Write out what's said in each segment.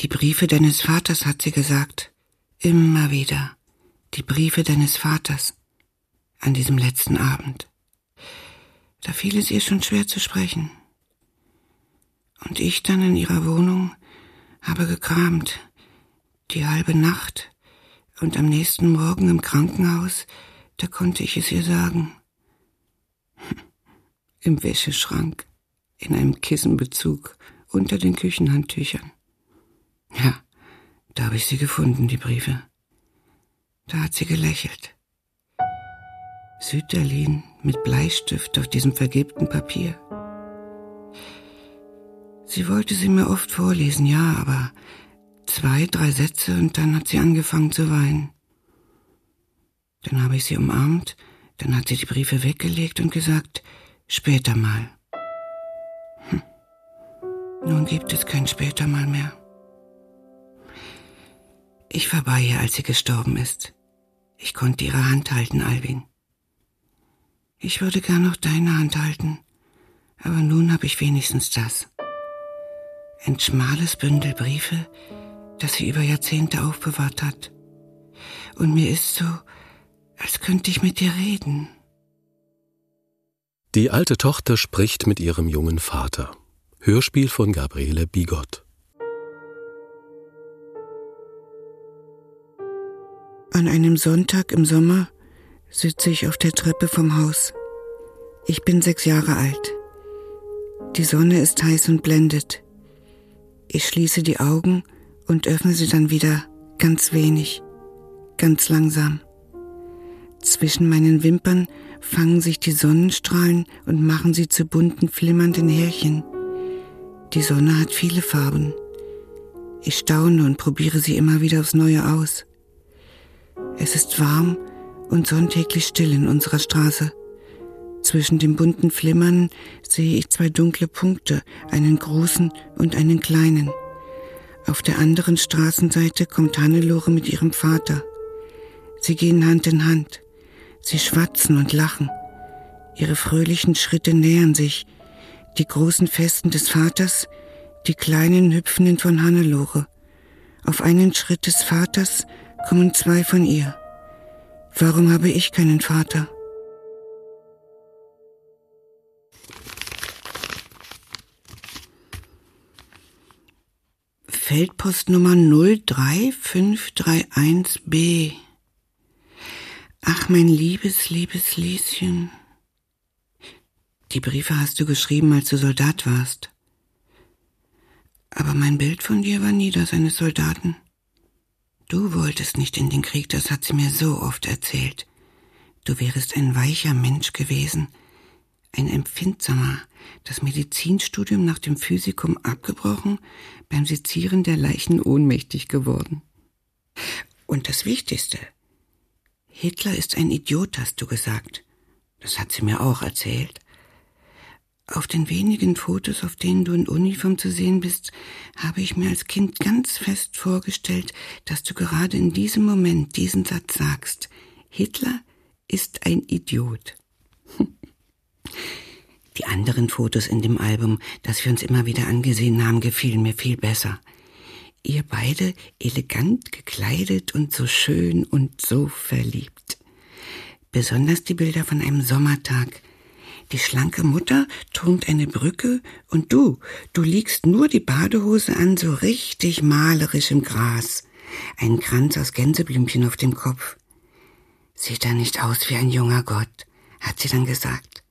Die Briefe deines Vaters, hat sie gesagt. Immer wieder. Die Briefe deines Vaters. An diesem letzten Abend. Da fiel es ihr schon schwer zu sprechen. Und ich dann in ihrer Wohnung habe gekramt. Die halbe Nacht. Und am nächsten Morgen im Krankenhaus, da konnte ich es ihr sagen. Im Wäscheschrank. In einem Kissenbezug. Unter den Küchenhandtüchern. Ja, da habe ich sie gefunden, die Briefe. Da hat sie gelächelt. Süderlin mit Bleistift auf diesem vergilbten Papier. Sie wollte sie mir oft vorlesen, ja, aber zwei, drei Sätze und dann hat sie angefangen zu weinen. Dann habe ich sie umarmt, dann hat sie die Briefe weggelegt und gesagt, später mal. Hm. Nun gibt es kein später mal mehr. Ich war bei ihr, als sie gestorben ist. Ich konnte ihre Hand halten, Alvin. Ich würde gern noch deine Hand halten, aber nun habe ich wenigstens das. Ein schmales Bündel Briefe, das sie über Jahrzehnte aufbewahrt hat. Und mir ist so, als könnte ich mit dir reden. Die alte Tochter spricht mit ihrem jungen Vater. Hörspiel von Gabriele Bigott. An einem Sonntag im Sommer sitze ich auf der Treppe vom Haus. Ich bin sechs Jahre alt. Die Sonne ist heiß und blendet. Ich schließe die Augen und öffne sie dann wieder ganz wenig, ganz langsam. Zwischen meinen Wimpern fangen sich die Sonnenstrahlen und machen sie zu bunten, flimmernden Härchen. Die Sonne hat viele Farben. Ich staune und probiere sie immer wieder aufs Neue aus. Es ist warm und sonntäglich still in unserer Straße. Zwischen dem bunten Flimmern sehe ich zwei dunkle Punkte, einen großen und einen kleinen. Auf der anderen Straßenseite kommt Hannelore mit ihrem Vater. Sie gehen Hand in Hand. Sie schwatzen und lachen. Ihre fröhlichen Schritte nähern sich. Die großen Festen des Vaters, die kleinen hüpfenden von Hannelore. Auf einen Schritt des Vaters kommen zwei von ihr. Warum habe ich keinen Vater? Feldpostnummer 03531b. Ach, mein liebes, liebes Lieschen. Die Briefe hast du geschrieben, als du Soldat warst. Aber mein Bild von dir war nie das eines Soldaten. Du wolltest nicht in den Krieg, das hat sie mir so oft erzählt. Du wärest ein weicher Mensch gewesen, ein empfindsamer, das Medizinstudium nach dem Physikum abgebrochen, beim Sezieren der Leichen ohnmächtig geworden. Und das Wichtigste, Hitler ist ein Idiot, hast du gesagt. Das hat sie mir auch erzählt. Auf den wenigen Fotos, auf denen du in Uniform zu sehen bist, habe ich mir als Kind ganz fest vorgestellt, dass du gerade in diesem Moment diesen Satz sagst. Hitler ist ein Idiot. Die anderen Fotos in dem Album, das wir uns immer wieder angesehen haben, gefielen mir viel besser. Ihr beide elegant gekleidet und so schön und so verliebt. Besonders die Bilder von einem Sommertag, die schlanke Mutter turnt eine Brücke und du, du liegst nur die Badehose an, so richtig malerisch im Gras. Ein Kranz aus Gänseblümchen auf dem Kopf. Sieht er nicht aus wie ein junger Gott, hat sie dann gesagt.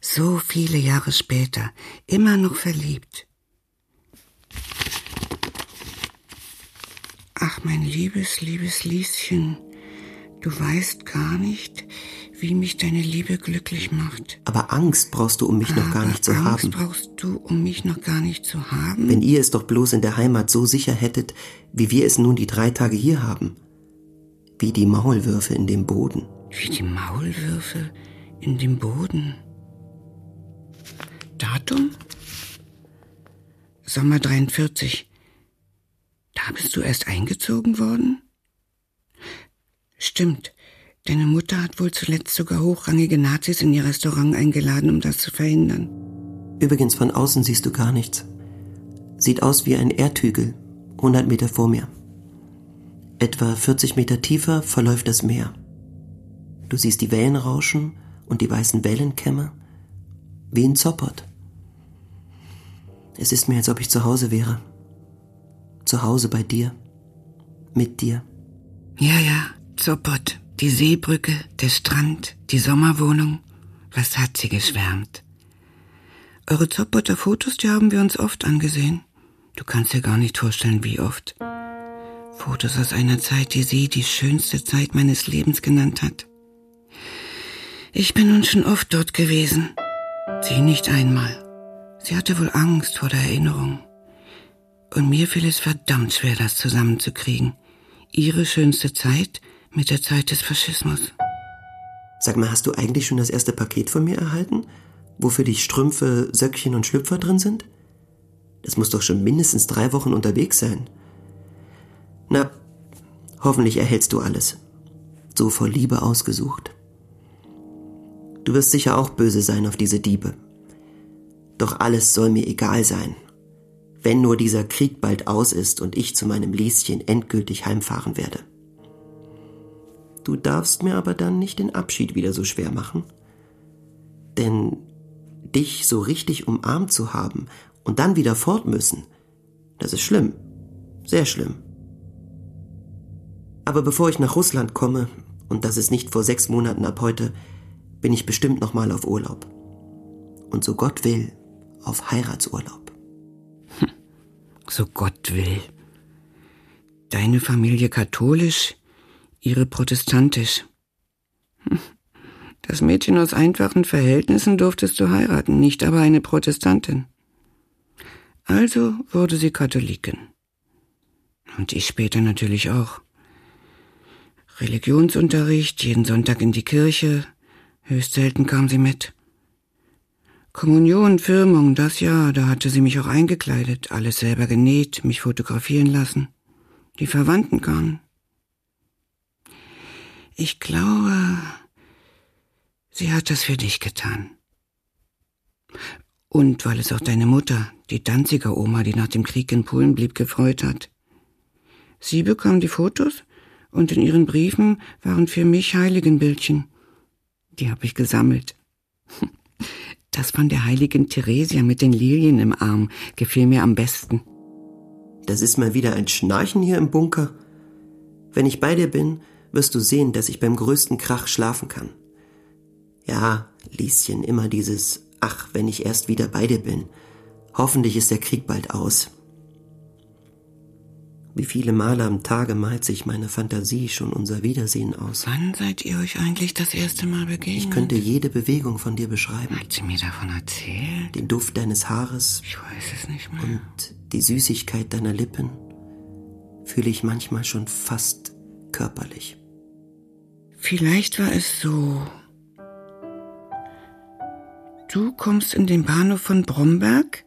So viele Jahre später, immer noch verliebt. Ach, mein liebes, liebes Lieschen, du weißt gar nicht, wie mich deine Liebe glücklich macht. Aber Angst brauchst du, um mich Aber noch gar nicht zu Angst haben. brauchst du, um mich noch gar nicht zu haben? Wenn ihr es doch bloß in der Heimat so sicher hättet, wie wir es nun die drei Tage hier haben. Wie die Maulwürfe in dem Boden. Wie die Maulwürfe in dem Boden. Datum? Sommer 43. Da bist du erst eingezogen worden? Stimmt. Deine Mutter hat wohl zuletzt sogar hochrangige Nazis in ihr Restaurant eingeladen, um das zu verhindern. Übrigens von außen siehst du gar nichts. Sieht aus wie ein Erdhügel. 100 Meter vor mir. Etwa 40 Meter tiefer verläuft das Meer. Du siehst die Wellen rauschen und die weißen Wellenkämme wie in Zoppot. Es ist mir, als ob ich zu Hause wäre. Zu Hause bei dir. Mit dir. Ja, ja, Zoppot. Die Seebrücke, der Strand, die Sommerwohnung. Was hat sie geschwärmt. Eure Zoppoter Fotos, die haben wir uns oft angesehen. Du kannst dir gar nicht vorstellen, wie oft. Fotos aus einer Zeit, die sie die schönste Zeit meines Lebens genannt hat. Ich bin nun schon oft dort gewesen. Sie nicht einmal. Sie hatte wohl Angst vor der Erinnerung. Und mir fiel es verdammt schwer, das zusammenzukriegen. Ihre schönste Zeit mit der Zeit des Faschismus. Sag mal, hast du eigentlich schon das erste Paket von mir erhalten? Wo für dich Strümpfe, Söckchen und Schlüpfer drin sind? Das muss doch schon mindestens drei Wochen unterwegs sein. Na, hoffentlich erhältst du alles. So vor Liebe ausgesucht. Du wirst sicher auch böse sein auf diese Diebe. Doch alles soll mir egal sein. Wenn nur dieser Krieg bald aus ist und ich zu meinem Lieschen endgültig heimfahren werde. Du darfst mir aber dann nicht den Abschied wieder so schwer machen. Denn dich so richtig umarmt zu haben und dann wieder fort müssen, das ist schlimm. Sehr schlimm. Aber bevor ich nach Russland komme, und das ist nicht vor sechs Monaten ab heute, bin ich bestimmt nochmal auf Urlaub. Und so Gott will, auf Heiratsurlaub. Hm, so Gott will. Deine Familie katholisch, ihre protestantisch. Das Mädchen aus einfachen Verhältnissen durftest du heiraten, nicht aber eine Protestantin. Also wurde sie Katholikin. Und ich später natürlich auch. Religionsunterricht, jeden Sonntag in die Kirche, höchst selten kam sie mit. Kommunion, Firmung, das ja, da hatte sie mich auch eingekleidet, alles selber genäht, mich fotografieren lassen. Die Verwandten kamen. Ich glaube, sie hat das für dich getan. Und weil es auch deine Mutter, die Danziger Oma, die nach dem Krieg in Polen blieb, gefreut hat. Sie bekam die Fotos und in ihren Briefen waren für mich Heiligenbildchen. Die habe ich gesammelt. Das von der heiligen Theresia mit den Lilien im Arm gefiel mir am besten. Das ist mal wieder ein Schnarchen hier im Bunker. Wenn ich bei dir bin, wirst du sehen, dass ich beim größten Krach schlafen kann. Ja, Lieschen, immer dieses Ach, wenn ich erst wieder bei dir bin. Hoffentlich ist der Krieg bald aus. Wie viele Male am Tage malt sich meine Fantasie schon unser Wiedersehen aus. Wann seid ihr euch eigentlich das erste Mal begegnet? Ich könnte jede Bewegung von dir beschreiben. Hat sie mir davon erzählt? Den Duft deines Haares. Ich weiß es nicht mehr. Und die Süßigkeit deiner Lippen fühle ich manchmal schon fast körperlich. Vielleicht war es so. Du kommst in den Bahnhof von Bromberg,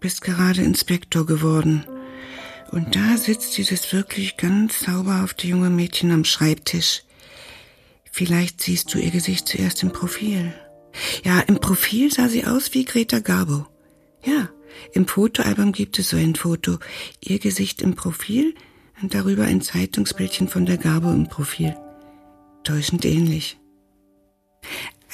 bist gerade Inspektor geworden. Und da sitzt dieses wirklich ganz zauberhafte junge Mädchen am Schreibtisch. Vielleicht siehst du ihr Gesicht zuerst im Profil. Ja, im Profil sah sie aus wie Greta Garbo. Ja, im Fotoalbum gibt es so ein Foto. Ihr Gesicht im Profil und darüber ein Zeitungsbildchen von der Garbo im Profil. Täuschend ähnlich.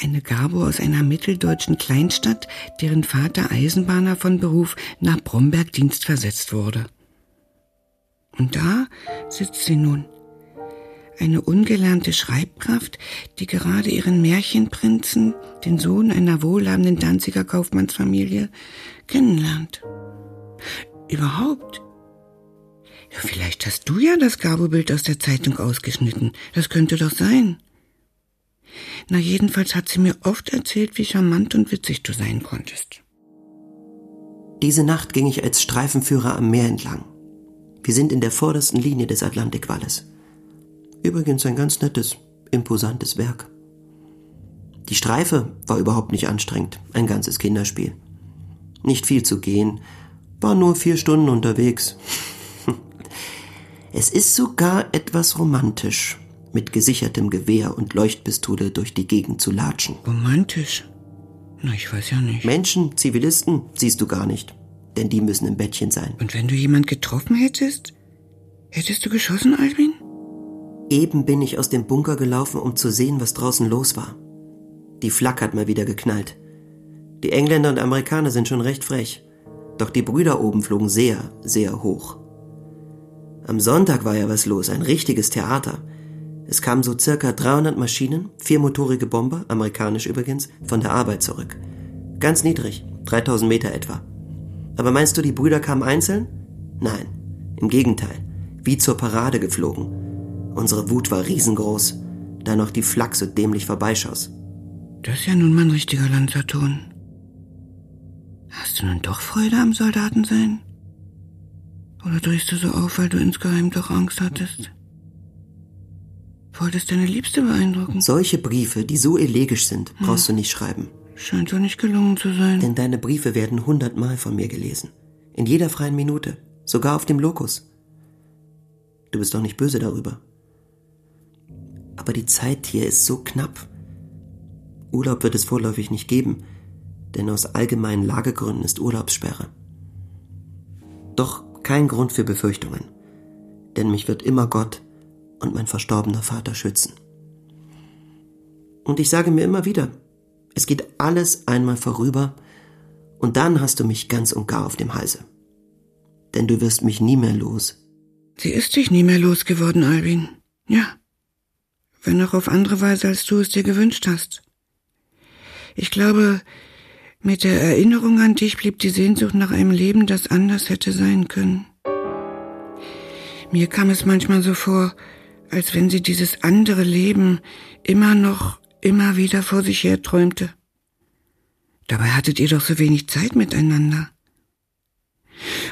Eine Garbo aus einer mitteldeutschen Kleinstadt, deren Vater Eisenbahner von Beruf nach Bromberg dienstversetzt wurde. Und da sitzt sie nun. Eine ungelernte Schreibkraft, die gerade ihren Märchenprinzen, den Sohn einer wohlhabenden Danziger Kaufmannsfamilie, kennenlernt. Überhaupt. Vielleicht hast du ja das Gabobild aus der Zeitung ausgeschnitten. Das könnte doch sein. Na, jedenfalls hat sie mir oft erzählt, wie charmant und witzig du sein konntest. Diese Nacht ging ich als Streifenführer am Meer entlang. Wir sind in der vordersten Linie des Atlantikwalles. Übrigens ein ganz nettes, imposantes Werk. Die Streife war überhaupt nicht anstrengend, ein ganzes Kinderspiel. Nicht viel zu gehen, war nur vier Stunden unterwegs. Es ist sogar etwas romantisch, mit gesichertem Gewehr und Leuchtpistole durch die Gegend zu latschen. Romantisch? Na, ich weiß ja nicht. Menschen, Zivilisten, siehst du gar nicht. denn die müssen im Bettchen sein. Und wenn du jemand getroffen hättest? Hättest du geschossen, Albin? Eben bin ich aus dem Bunker gelaufen, um zu sehen, was draußen los war. Die Flak hat mal wieder geknallt. Die Engländer und Amerikaner sind schon recht frech. Doch die Brüder oben flogen sehr, sehr hoch. Am Sonntag war ja was los, ein richtiges Theater. Es kamen so circa 300 Maschinen, viermotorige Bomber, amerikanisch übrigens, von der Arbeit zurück. Ganz niedrig, 3000 Meter etwa. Aber meinst du, die Brüder kamen einzeln? Nein, im Gegenteil, wie zur Parade geflogen. Unsere Wut war riesengroß, da noch die Flak so dämlich vorbeischoss. Das ist ja nun mal ein richtiger Lanzerton. Hast du nun doch Freude am Soldatensein? Oder drehst du so auf, weil du insgeheim doch Angst hattest? Wolltest deine Liebste beeindrucken? Solche Briefe, die so elegisch sind, brauchst hm. du nicht schreiben. Scheint doch nicht gelungen zu sein. Denn deine Briefe werden hundertmal von mir gelesen. In jeder freien Minute. Sogar auf dem Lokus. Du bist doch nicht böse darüber. Aber die Zeit hier ist so knapp. Urlaub wird es vorläufig nicht geben, denn aus allgemeinen Lagegründen ist Urlaubssperre. Doch kein Grund für Befürchtungen, denn mich wird immer Gott und mein verstorbener Vater schützen. Und ich sage mir immer wieder, es geht alles einmal vorüber und dann hast du mich ganz und gar auf dem Halse. Denn du wirst mich nie mehr los. Sie ist dich nie mehr losgeworden, Albin. Ja. Wenn auch auf andere Weise, als du es dir gewünscht hast. Ich glaube, mit der Erinnerung an dich blieb die Sehnsucht nach einem Leben, das anders hätte sein können. Mir kam es manchmal so vor, als wenn sie dieses andere Leben immer noch, immer wieder vor sich her träumte. Dabei hattet ihr doch so wenig Zeit miteinander.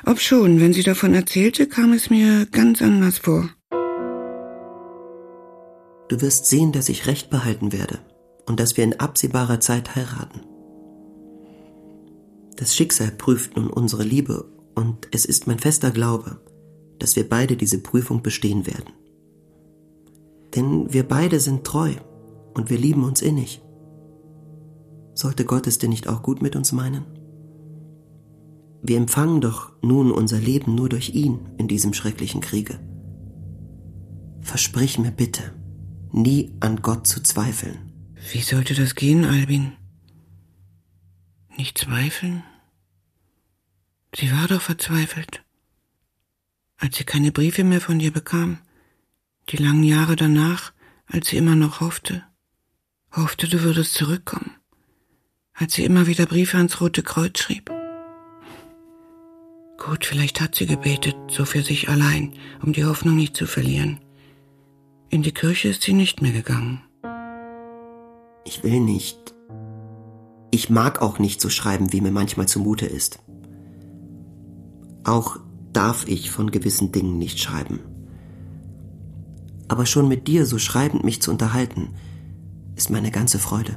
Ob schon, wenn sie davon erzählte, kam es mir ganz anders vor. Du wirst sehen, dass ich Recht behalten werde und dass wir in absehbarer Zeit heiraten. Das Schicksal prüft nun unsere Liebe und es ist mein fester Glaube, dass wir beide diese Prüfung bestehen werden. Denn wir beide sind treu und wir lieben uns innig. Sollte Gott es denn nicht auch gut mit uns meinen? Wir empfangen doch nun unser Leben nur durch ihn in diesem schrecklichen Kriege. Versprich mir bitte, nie an Gott zu zweifeln. Wie sollte das gehen, Albin? Nicht zweifeln? Sie war doch verzweifelt, als sie keine Briefe mehr von dir bekam die langen Jahre danach, als sie immer noch hoffte, hoffte, du würdest zurückkommen, als sie immer wieder Briefe ans Rote Kreuz schrieb. Gut, vielleicht hat sie gebetet, so für sich allein, um die Hoffnung nicht zu verlieren. In die Kirche ist sie nicht mehr gegangen. Ich will nicht. Ich mag auch nicht so schreiben, wie mir manchmal zumute ist. Auch darf ich von gewissen Dingen nicht schreiben aber schon mit dir so schreibend mich zu unterhalten, ist meine ganze Freude.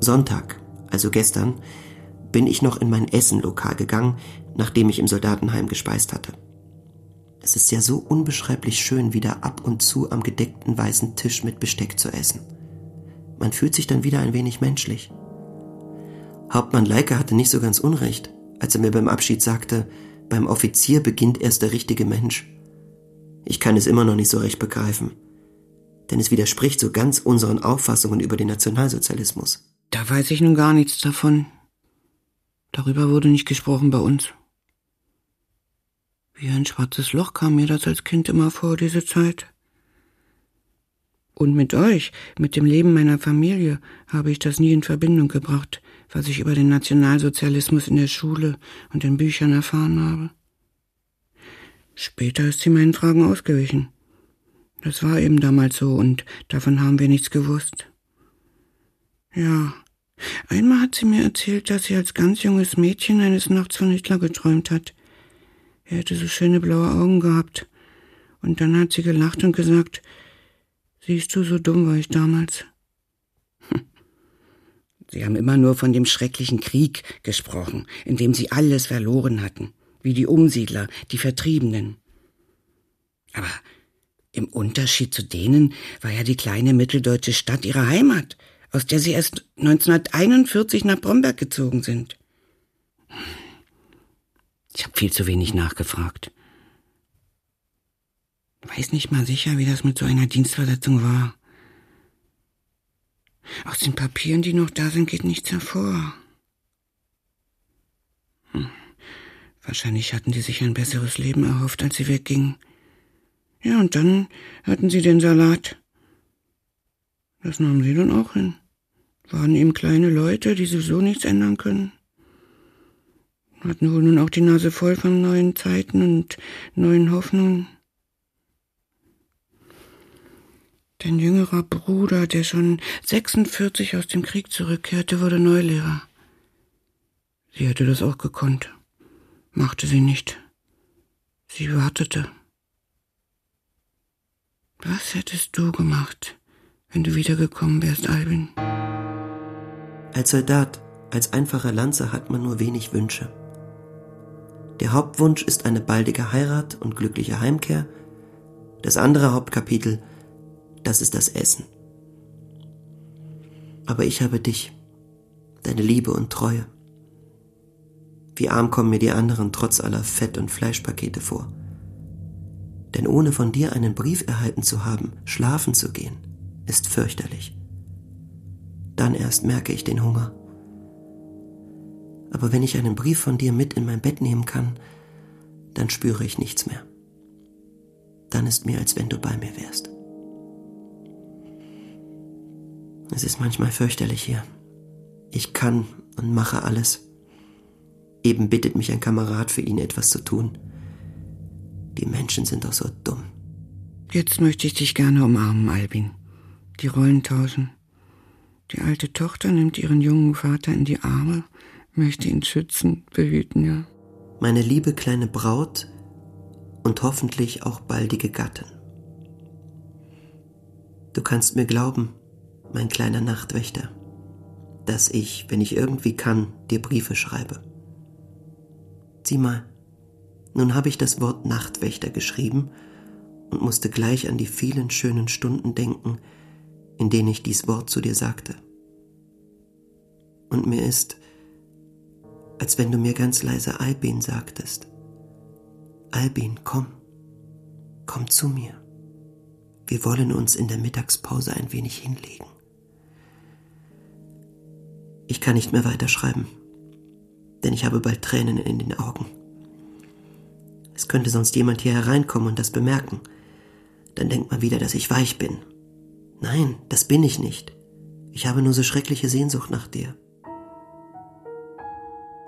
Sonntag, also gestern, bin ich noch in mein Essenlokal gegangen, nachdem ich im Soldatenheim gespeist hatte. Es ist ja so unbeschreiblich schön, wieder ab und zu am gedeckten weißen Tisch mit Besteck zu essen. Man fühlt sich dann wieder ein wenig menschlich. Hauptmann Leiker hatte nicht so ganz unrecht, als er mir beim Abschied sagte, beim Offizier beginnt erst der richtige Mensch. Ich kann es immer noch nicht so recht begreifen. Denn es widerspricht so ganz unseren Auffassungen über den Nationalsozialismus. Da weiß ich nun gar nichts davon. Darüber wurde nicht gesprochen bei uns. Wie ein schwarzes Loch kam mir das als Kind immer vor, diese Zeit. Und mit euch, mit dem Leben meiner Familie, habe ich das nie in Verbindung gebracht, was ich über den Nationalsozialismus in der Schule und in Büchern erfahren habe. Später ist sie meinen Fragen ausgewichen. Das war eben damals so und davon haben wir nichts gewusst. Ja, einmal hat sie mir erzählt, dass sie als ganz junges Mädchen eines Nachts von Hitler geträumt hat. Er hätte so schöne blaue Augen gehabt. Und dann hat sie gelacht und gesagt, siehst du, so dumm war ich damals. Sie haben immer nur von dem schrecklichen Krieg gesprochen, in dem sie alles verloren hatten wie die Umsiedler, die Vertriebenen. Aber im Unterschied zu denen war ja die kleine mitteldeutsche Stadt ihre Heimat, aus der sie erst 1941 nach Bromberg gezogen sind. Ich habe viel zu wenig nachgefragt. Weiß nicht mal sicher, wie das mit so einer Dienstversetzung war. Aus den Papieren, die noch da sind, geht nichts hervor. Hm. Wahrscheinlich hatten die sich ein besseres Leben erhofft, als sie weggingen. Ja, und dann hatten sie den Salat. Das nahmen sie dann auch hin. Waren eben kleine Leute, die sowieso nichts ändern können. Hatten wohl nun auch die Nase voll von neuen Zeiten und neuen Hoffnungen. Dein jüngerer Bruder, der schon 46 aus dem Krieg zurückkehrte, wurde Neulehrer. Sie hätte das auch gekonnt. Machte sie nicht. Sie wartete. Was hättest du gemacht, wenn du wiedergekommen wärst, Albin? Als Soldat, als einfacher Lanzer hat man nur wenig Wünsche. Der Hauptwunsch ist eine baldige Heirat und glückliche Heimkehr. Das andere Hauptkapitel, das ist das Essen. Aber ich habe dich, deine Liebe und Treue. Wie arm kommen mir die anderen trotz aller Fett- und Fleischpakete vor. Denn ohne von dir einen Brief erhalten zu haben, schlafen zu gehen, ist fürchterlich. Dann erst merke ich den Hunger. Aber wenn ich einen Brief von dir mit in mein Bett nehmen kann, dann spüre ich nichts mehr. Dann ist mir, als wenn du bei mir wärst. Es ist manchmal fürchterlich hier. Ich kann und mache alles. Eben bittet mich ein Kamerad für ihn etwas zu tun. Die Menschen sind doch so dumm. Jetzt möchte ich dich gerne umarmen, Albin. Die Rollen tauschen. Die alte Tochter nimmt ihren jungen Vater in die Arme, möchte ihn schützen, behüten, ja. Meine liebe kleine Braut und hoffentlich auch baldige Gattin. Du kannst mir glauben, mein kleiner Nachtwächter, dass ich, wenn ich irgendwie kann, dir Briefe schreibe. Sieh mal, nun habe ich das Wort Nachtwächter geschrieben und musste gleich an die vielen schönen Stunden denken, in denen ich dies Wort zu dir sagte. Und mir ist, als wenn du mir ganz leise Albin sagtest. Albin, komm, komm zu mir. Wir wollen uns in der Mittagspause ein wenig hinlegen. Ich kann nicht mehr weiterschreiben denn ich habe bald Tränen in den Augen. Es könnte sonst jemand hier hereinkommen und das bemerken. Dann denkt man wieder, dass ich weich bin. Nein, das bin ich nicht. Ich habe nur so schreckliche Sehnsucht nach dir.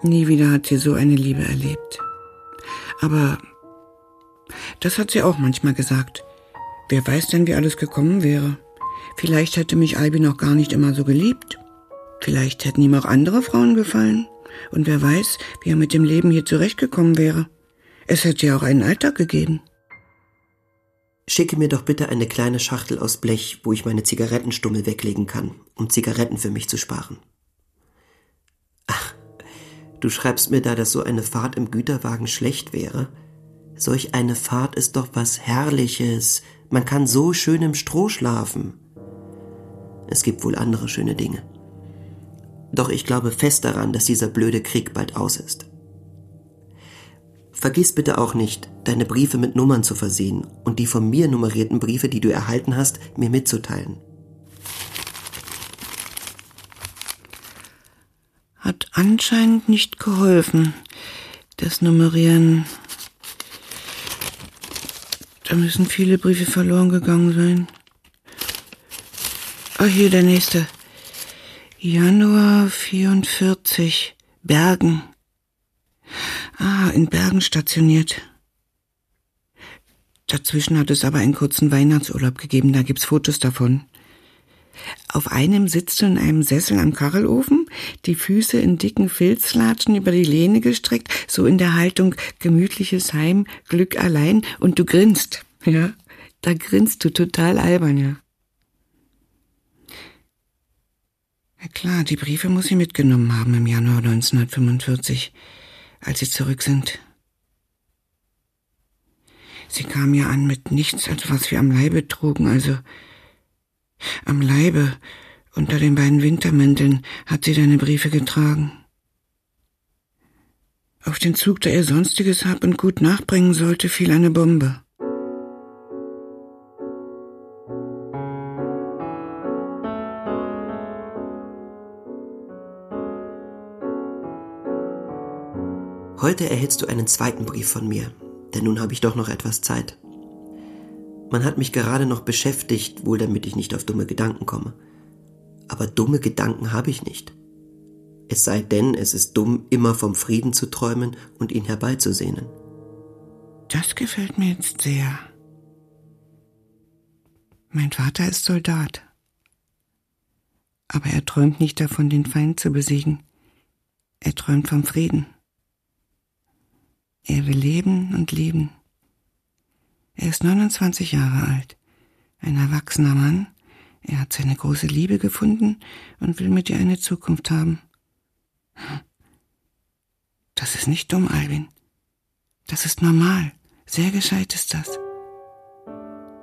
Nie wieder hat sie so eine Liebe erlebt. Aber das hat sie auch manchmal gesagt. Wer weiß denn, wie alles gekommen wäre. Vielleicht hätte mich Albi noch gar nicht immer so geliebt. Vielleicht hätten ihm auch andere Frauen gefallen. Und wer weiß, wie er mit dem Leben hier zurechtgekommen wäre. Es hätte ja auch einen Alltag gegeben. Schicke mir doch bitte eine kleine Schachtel aus Blech, wo ich meine Zigarettenstummel weglegen kann, um Zigaretten für mich zu sparen. Ach, du schreibst mir da, dass so eine Fahrt im Güterwagen schlecht wäre. Solch eine Fahrt ist doch was Herrliches. Man kann so schön im Stroh schlafen. Es gibt wohl andere schöne Dinge. Doch ich glaube fest daran, dass dieser blöde Krieg bald aus ist. Vergiss bitte auch nicht, deine Briefe mit Nummern zu versehen und die von mir nummerierten Briefe, die du erhalten hast, mir mitzuteilen. Hat anscheinend nicht geholfen, das Nummerieren. Da müssen viele Briefe verloren gegangen sein. Ah, hier der nächste. Januar 44. Bergen. Ah, in Bergen stationiert. Dazwischen hat es aber einen kurzen Weihnachtsurlaub gegeben, da gibt's Fotos davon. Auf einem sitzt du in einem Sessel am Kachelofen, die Füße in dicken Filzlatschen über die Lehne gestreckt, so in der Haltung gemütliches Heim, Glück allein, und du grinst, ja. Da grinst du total albern, ja. Ja klar, die Briefe muss sie mitgenommen haben im Januar 1945, als sie zurück sind. Sie kam ja an mit nichts, als was wir am Leibe trugen, also am Leibe, unter den beiden Wintermänteln, hat sie deine Briefe getragen. Auf den Zug, der ihr sonstiges Hab und Gut nachbringen sollte, fiel eine Bombe. Heute erhältst du einen zweiten Brief von mir, denn nun habe ich doch noch etwas Zeit. Man hat mich gerade noch beschäftigt, wohl damit ich nicht auf dumme Gedanken komme. Aber dumme Gedanken habe ich nicht. Es sei denn, es ist dumm, immer vom Frieden zu träumen und ihn herbeizusehnen. Das gefällt mir jetzt sehr. Mein Vater ist Soldat. Aber er träumt nicht davon, den Feind zu besiegen. Er träumt vom Frieden. Er will leben und lieben. Er ist 29 Jahre alt, ein erwachsener Mann. Er hat seine große Liebe gefunden und will mit ihr eine Zukunft haben. Das ist nicht dumm, Alvin. Das ist normal. Sehr gescheit ist das.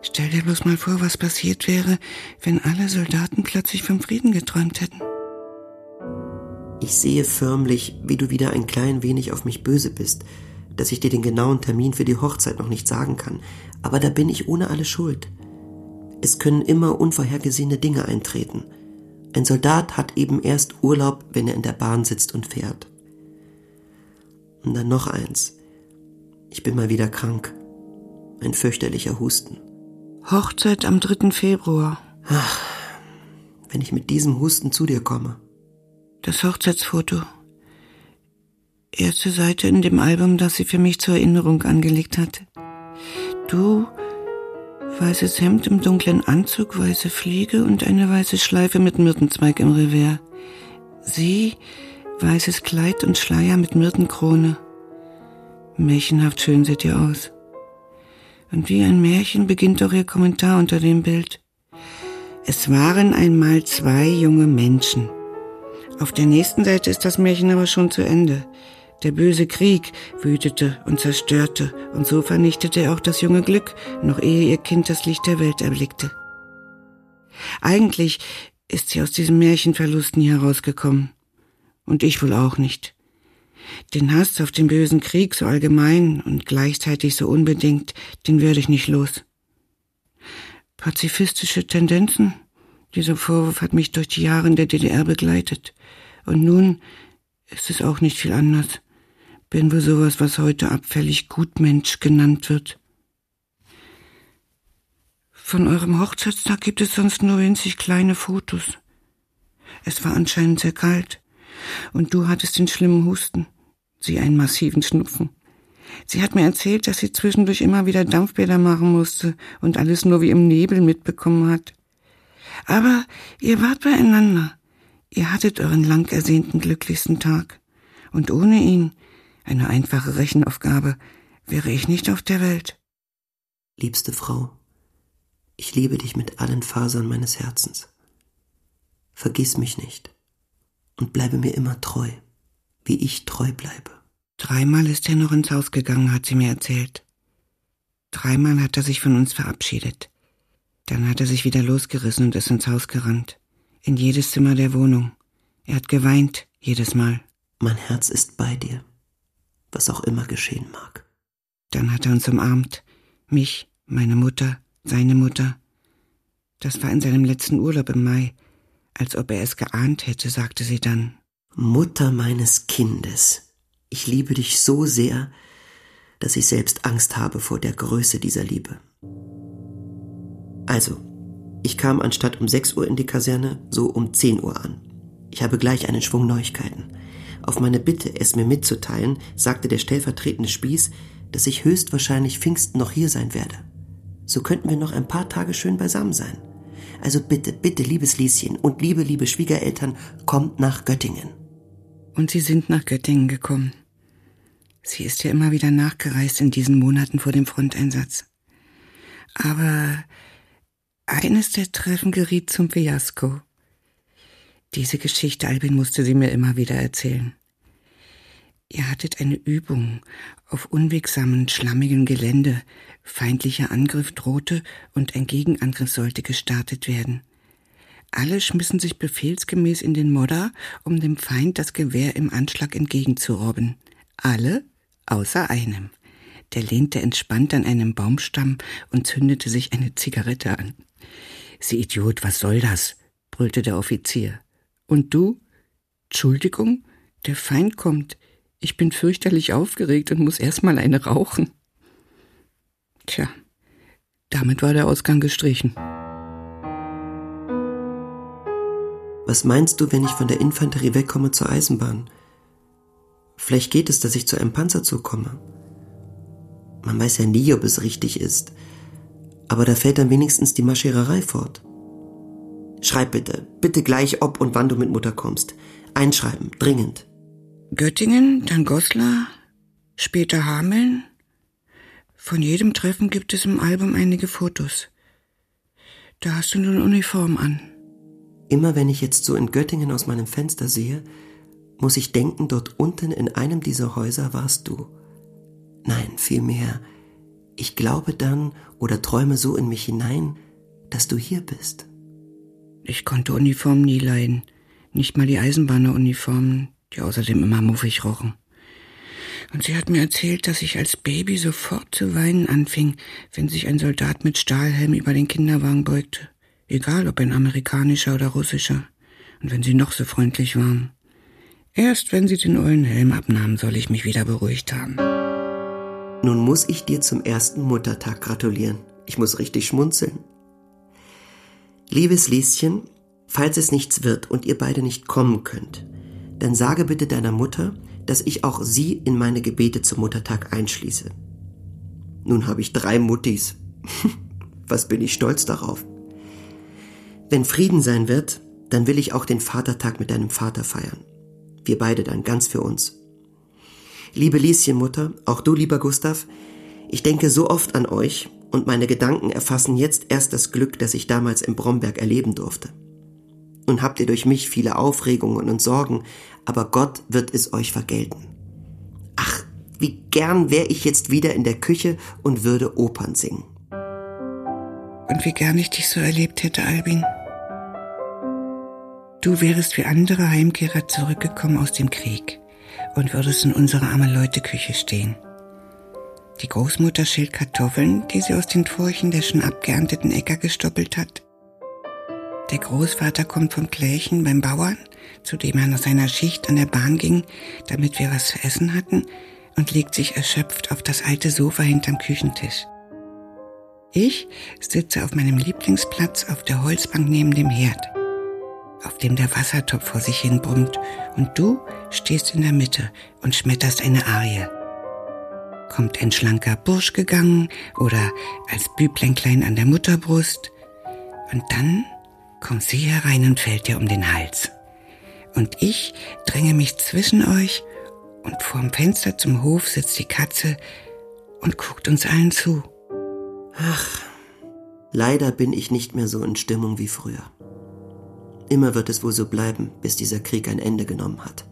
Stell dir bloß mal vor, was passiert wäre, wenn alle Soldaten plötzlich vom Frieden geträumt hätten. Ich sehe förmlich, wie du wieder ein klein wenig auf mich böse bist, dass ich dir den genauen Termin für die Hochzeit noch nicht sagen kann, aber da bin ich ohne alle Schuld. Es können immer unvorhergesehene Dinge eintreten. Ein Soldat hat eben erst Urlaub, wenn er in der Bahn sitzt und fährt. Und dann noch eins. Ich bin mal wieder krank. Ein fürchterlicher Husten. Hochzeit am 3. Februar. Ach, wenn ich mit diesem Husten zu dir komme. Das Hochzeitsfoto erste Seite in dem Album, das sie für mich zur Erinnerung angelegt hatte. Du, weißes Hemd im dunklen Anzug, weiße Fliege und eine weiße Schleife mit Myrtenzweig im Revers. Sie, weißes Kleid und Schleier mit Myrtenkrone. Märchenhaft schön seht ihr aus. Und wie ein Märchen beginnt auch ihr Kommentar unter dem Bild. Es waren einmal zwei junge Menschen. Auf der nächsten Seite ist das Märchen aber schon zu Ende. Der böse Krieg wütete und zerstörte, und so vernichtete er auch das junge Glück, noch ehe ihr Kind das Licht der Welt erblickte. Eigentlich ist sie aus diesem Märchenverlust nie herausgekommen. Und ich wohl auch nicht. Den Hass auf den bösen Krieg so allgemein und gleichzeitig so unbedingt, den würde ich nicht los. Pazifistische Tendenzen? Dieser Vorwurf hat mich durch die Jahre in der DDR begleitet. Und nun ist es auch nicht viel anders bin wohl sowas, was heute abfällig Gutmensch genannt wird. Von eurem Hochzeitstag gibt es sonst nur winzig kleine Fotos. Es war anscheinend sehr kalt, und du hattest den schlimmen Husten, sie einen massiven Schnupfen. Sie hat mir erzählt, dass sie zwischendurch immer wieder Dampfbäder machen musste und alles nur wie im Nebel mitbekommen hat. Aber ihr wart beieinander. Ihr hattet euren lang ersehnten glücklichsten Tag. Und ohne ihn eine einfache Rechenaufgabe, wäre ich nicht auf der Welt. Liebste Frau, ich liebe dich mit allen Fasern meines Herzens. Vergiss mich nicht und bleibe mir immer treu, wie ich treu bleibe. Dreimal ist er noch ins Haus gegangen, hat sie mir erzählt. Dreimal hat er sich von uns verabschiedet. Dann hat er sich wieder losgerissen und ist ins Haus gerannt. In jedes Zimmer der Wohnung. Er hat geweint, jedes Mal. Mein Herz ist bei dir was auch immer geschehen mag. Dann hat er uns umarmt, mich, meine Mutter, seine Mutter. Das war in seinem letzten Urlaub im Mai, als ob er es geahnt hätte, sagte sie dann. Mutter meines Kindes, ich liebe dich so sehr, dass ich selbst Angst habe vor der Größe dieser Liebe. Also, ich kam anstatt um 6 Uhr in die Kaserne, so um 10 Uhr an. Ich habe gleich einen Schwung Neuigkeiten. Auf meine Bitte, es mir mitzuteilen, sagte der stellvertretende Spieß, dass ich höchstwahrscheinlich Pfingsten noch hier sein werde. So könnten wir noch ein paar Tage schön beisammen sein. Also bitte, bitte, liebes Lieschen und liebe, liebe Schwiegereltern, kommt nach Göttingen. Und sie sind nach Göttingen gekommen. Sie ist ja immer wieder nachgereist in diesen Monaten vor dem Fronteinsatz. Aber eines der Treffen geriet zum Fiasko. Diese Geschichte, Albin, musste sie mir immer wieder erzählen. Ihr hattet eine Übung auf unwegsamen, schlammigen Gelände. Feindlicher Angriff drohte und ein Gegenangriff sollte gestartet werden. Alle schmissen sich befehlsgemäß in den Modder, um dem Feind das Gewehr im Anschlag entgegenzurobben. Alle außer einem. Der lehnte entspannt an einem Baumstamm und zündete sich eine Zigarette an. Sie Idiot, was soll das? brüllte der Offizier. Und du? Entschuldigung, der Feind kommt. Ich bin fürchterlich aufgeregt und muss erst mal eine rauchen. Tja, damit war der Ausgang gestrichen. Was meinst du, wenn ich von der Infanterie wegkomme zur Eisenbahn? Vielleicht geht es, dass ich zu einem Panzerzug komme. Man weiß ja nie, ob es richtig ist. Aber da fällt dann wenigstens die Marschiererei fort. Schreib bitte, bitte gleich, ob und wann du mit Mutter kommst. Einschreiben, dringend. Göttingen, dann Goslar, später Hameln. Von jedem Treffen gibt es im Album einige Fotos. Da hast du nun Uniform an. Immer wenn ich jetzt so in Göttingen aus meinem Fenster sehe, muss ich denken, dort unten in einem dieser Häuser warst du. Nein, vielmehr, ich glaube dann oder träume so in mich hinein, dass du hier bist. Ich konnte Uniformen nie leiden, nicht mal die Eisenbahneruniformen, die außerdem immer muffig rochen. Und sie hat mir erzählt, dass ich als Baby sofort zu weinen anfing, wenn sich ein Soldat mit Stahlhelm über den Kinderwagen beugte, egal ob ein amerikanischer oder russischer, und wenn sie noch so freundlich waren. Erst wenn sie den ollen Helm abnahmen, soll ich mich wieder beruhigt haben. Nun muss ich dir zum ersten Muttertag gratulieren. Ich muss richtig schmunzeln. Liebes Lieschen, falls es nichts wird und ihr beide nicht kommen könnt, dann sage bitte deiner Mutter, dass ich auch sie in meine Gebete zum Muttertag einschließe. Nun habe ich drei Muttis. Was bin ich stolz darauf. Wenn Frieden sein wird, dann will ich auch den Vatertag mit deinem Vater feiern. Wir beide dann ganz für uns. Liebe Lieschen Mutter, auch du, lieber Gustav, ich denke so oft an euch und meine Gedanken erfassen jetzt erst das Glück, das ich damals im Bromberg erleben durfte. Nun habt ihr durch mich viele Aufregungen und Sorgen, aber Gott wird es euch vergelten. Ach, wie gern wäre ich jetzt wieder in der Küche und würde Opern singen. Und wie gern ich dich so erlebt hätte, Albin. Du wärest wie andere Heimkehrer zurückgekommen aus dem Krieg und würdest in unserer armen Leute-Küche stehen. Die Großmutter schält Kartoffeln, die sie aus den Furchen der schon abgeernteten Äcker gestoppelt hat. Der Großvater kommt vom Klächen beim Bauern, zu dem er nach seiner Schicht an der Bahn ging, damit wir was zu essen hatten, und legt sich erschöpft auf das alte Sofa hinterm Küchentisch. Ich sitze auf meinem Lieblingsplatz auf der Holzbank neben dem Herd auf dem der Wassertopf vor sich hin brummt, und du stehst in der Mitte und schmetterst eine Arie. Kommt ein schlanker Bursch gegangen oder als Büblein an der Mutterbrust, und dann kommt sie herein und fällt dir um den Hals. Und ich dränge mich zwischen euch, und vorm Fenster zum Hof sitzt die Katze und guckt uns allen zu. Ach, leider bin ich nicht mehr so in Stimmung wie früher. Immer wird es wohl so bleiben, bis dieser Krieg ein Ende genommen hat.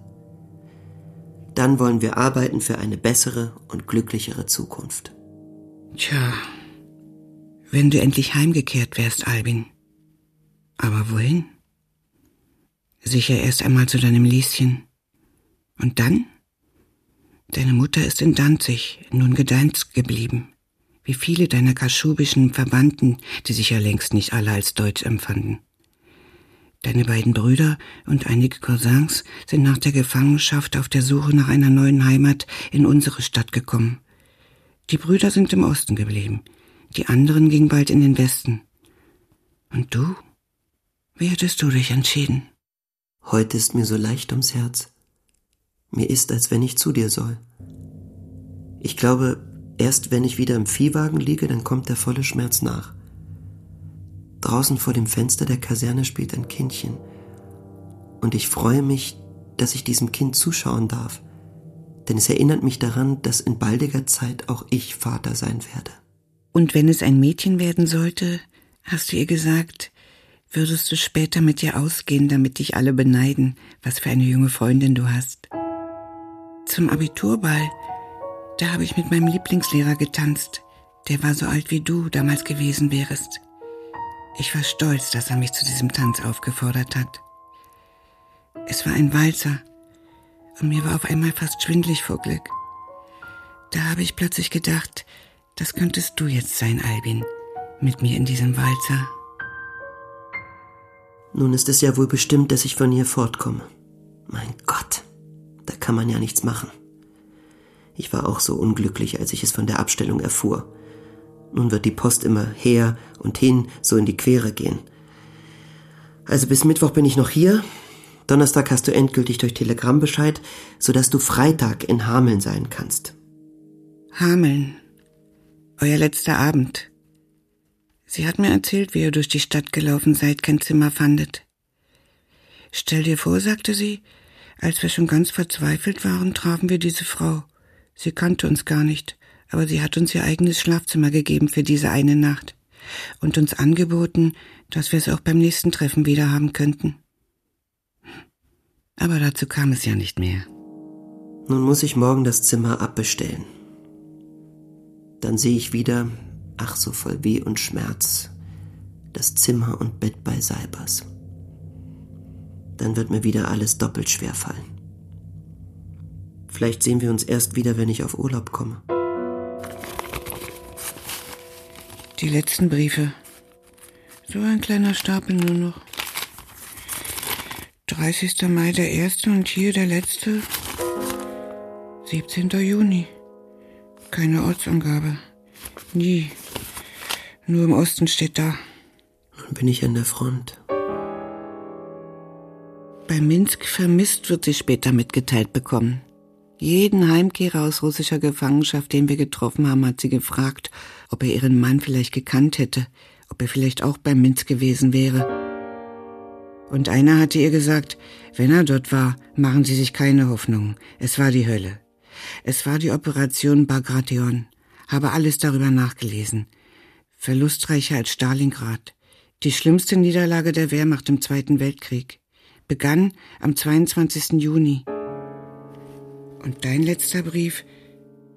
Dann wollen wir arbeiten für eine bessere und glücklichere Zukunft. Tja, wenn du endlich heimgekehrt wärst, Albin. Aber wohin? Sicher erst einmal zu deinem Lieschen. Und dann? Deine Mutter ist in Danzig, nun gedeiht geblieben, wie viele deiner kaschubischen Verwandten, die sich ja längst nicht alle als deutsch empfanden. Deine beiden Brüder und einige Cousins sind nach der Gefangenschaft auf der Suche nach einer neuen Heimat in unsere Stadt gekommen. Die Brüder sind im Osten geblieben, die anderen gingen bald in den Westen. Und du? Wie hättest du dich entschieden? Heute ist mir so leicht ums Herz. Mir ist, als wenn ich zu dir soll. Ich glaube, erst wenn ich wieder im Viehwagen liege, dann kommt der volle Schmerz nach. Draußen vor dem Fenster der Kaserne spielt ein Kindchen. Und ich freue mich, dass ich diesem Kind zuschauen darf. Denn es erinnert mich daran, dass in baldiger Zeit auch ich Vater sein werde. Und wenn es ein Mädchen werden sollte, hast du ihr gesagt, würdest du später mit ihr ausgehen, damit dich alle beneiden, was für eine junge Freundin du hast. Zum Abiturball, da habe ich mit meinem Lieblingslehrer getanzt. Der war so alt wie du damals gewesen wärest. Ich war stolz, dass er mich zu diesem Tanz aufgefordert hat. Es war ein Walzer, und mir war auf einmal fast schwindlig vor Glück. Da habe ich plötzlich gedacht, das könntest du jetzt sein, Albin, mit mir in diesem Walzer. Nun ist es ja wohl bestimmt, dass ich von hier fortkomme. Mein Gott, da kann man ja nichts machen. Ich war auch so unglücklich, als ich es von der Abstellung erfuhr. Nun wird die Post immer her und hin, so in die Quere gehen. Also bis Mittwoch bin ich noch hier. Donnerstag hast du endgültig durch Telegramm Bescheid, sodass du Freitag in Hameln sein kannst. Hameln. Euer letzter Abend. Sie hat mir erzählt, wie ihr durch die Stadt gelaufen seid, kein Zimmer fandet. Stell dir vor, sagte sie, als wir schon ganz verzweifelt waren, trafen wir diese Frau. Sie kannte uns gar nicht aber sie hat uns ihr eigenes Schlafzimmer gegeben für diese eine Nacht und uns angeboten, dass wir es auch beim nächsten Treffen wieder haben könnten. Aber dazu kam es ja nicht mehr. Nun muss ich morgen das Zimmer abbestellen. Dann sehe ich wieder, ach so voll Weh und Schmerz, das Zimmer und Bett bei Seibers. Dann wird mir wieder alles doppelt schwer fallen. Vielleicht sehen wir uns erst wieder, wenn ich auf Urlaub komme. Die letzten Briefe. So ein kleiner Stapel nur noch. 30. Mai der erste und hier der letzte. 17. Juni. Keine Ortsangabe. Nie. Nur im Osten steht da. Nun bin ich an der Front. Bei Minsk vermisst wird sie später mitgeteilt bekommen. Jeden Heimkehrer aus russischer Gefangenschaft, den wir getroffen haben, hat sie gefragt, ob er ihren Mann vielleicht gekannt hätte, ob er vielleicht auch bei Minz gewesen wäre. Und einer hatte ihr gesagt, wenn er dort war, machen Sie sich keine Hoffnungen. Es war die Hölle. Es war die Operation Bagration. Habe alles darüber nachgelesen. Verlustreicher als Stalingrad. Die schlimmste Niederlage der Wehrmacht im Zweiten Weltkrieg. Begann am 22. Juni. Und dein letzter Brief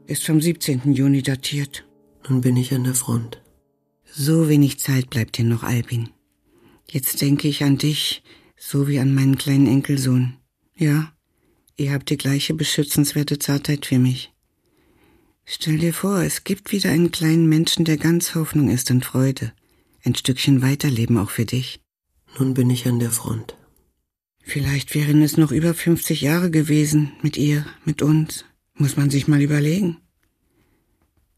ist vom 17. Juni datiert. Nun bin ich an der Front. So wenig Zeit bleibt dir noch, Albin. Jetzt denke ich an dich, so wie an meinen kleinen Enkelsohn. Ja, ihr habt die gleiche beschützenswerte Zartheit für mich. Stell dir vor, es gibt wieder einen kleinen Menschen, der ganz Hoffnung ist und Freude. Ein Stückchen Weiterleben auch für dich. Nun bin ich an der Front. Vielleicht wären es noch über 50 Jahre gewesen mit ihr, mit uns. Muss man sich mal überlegen.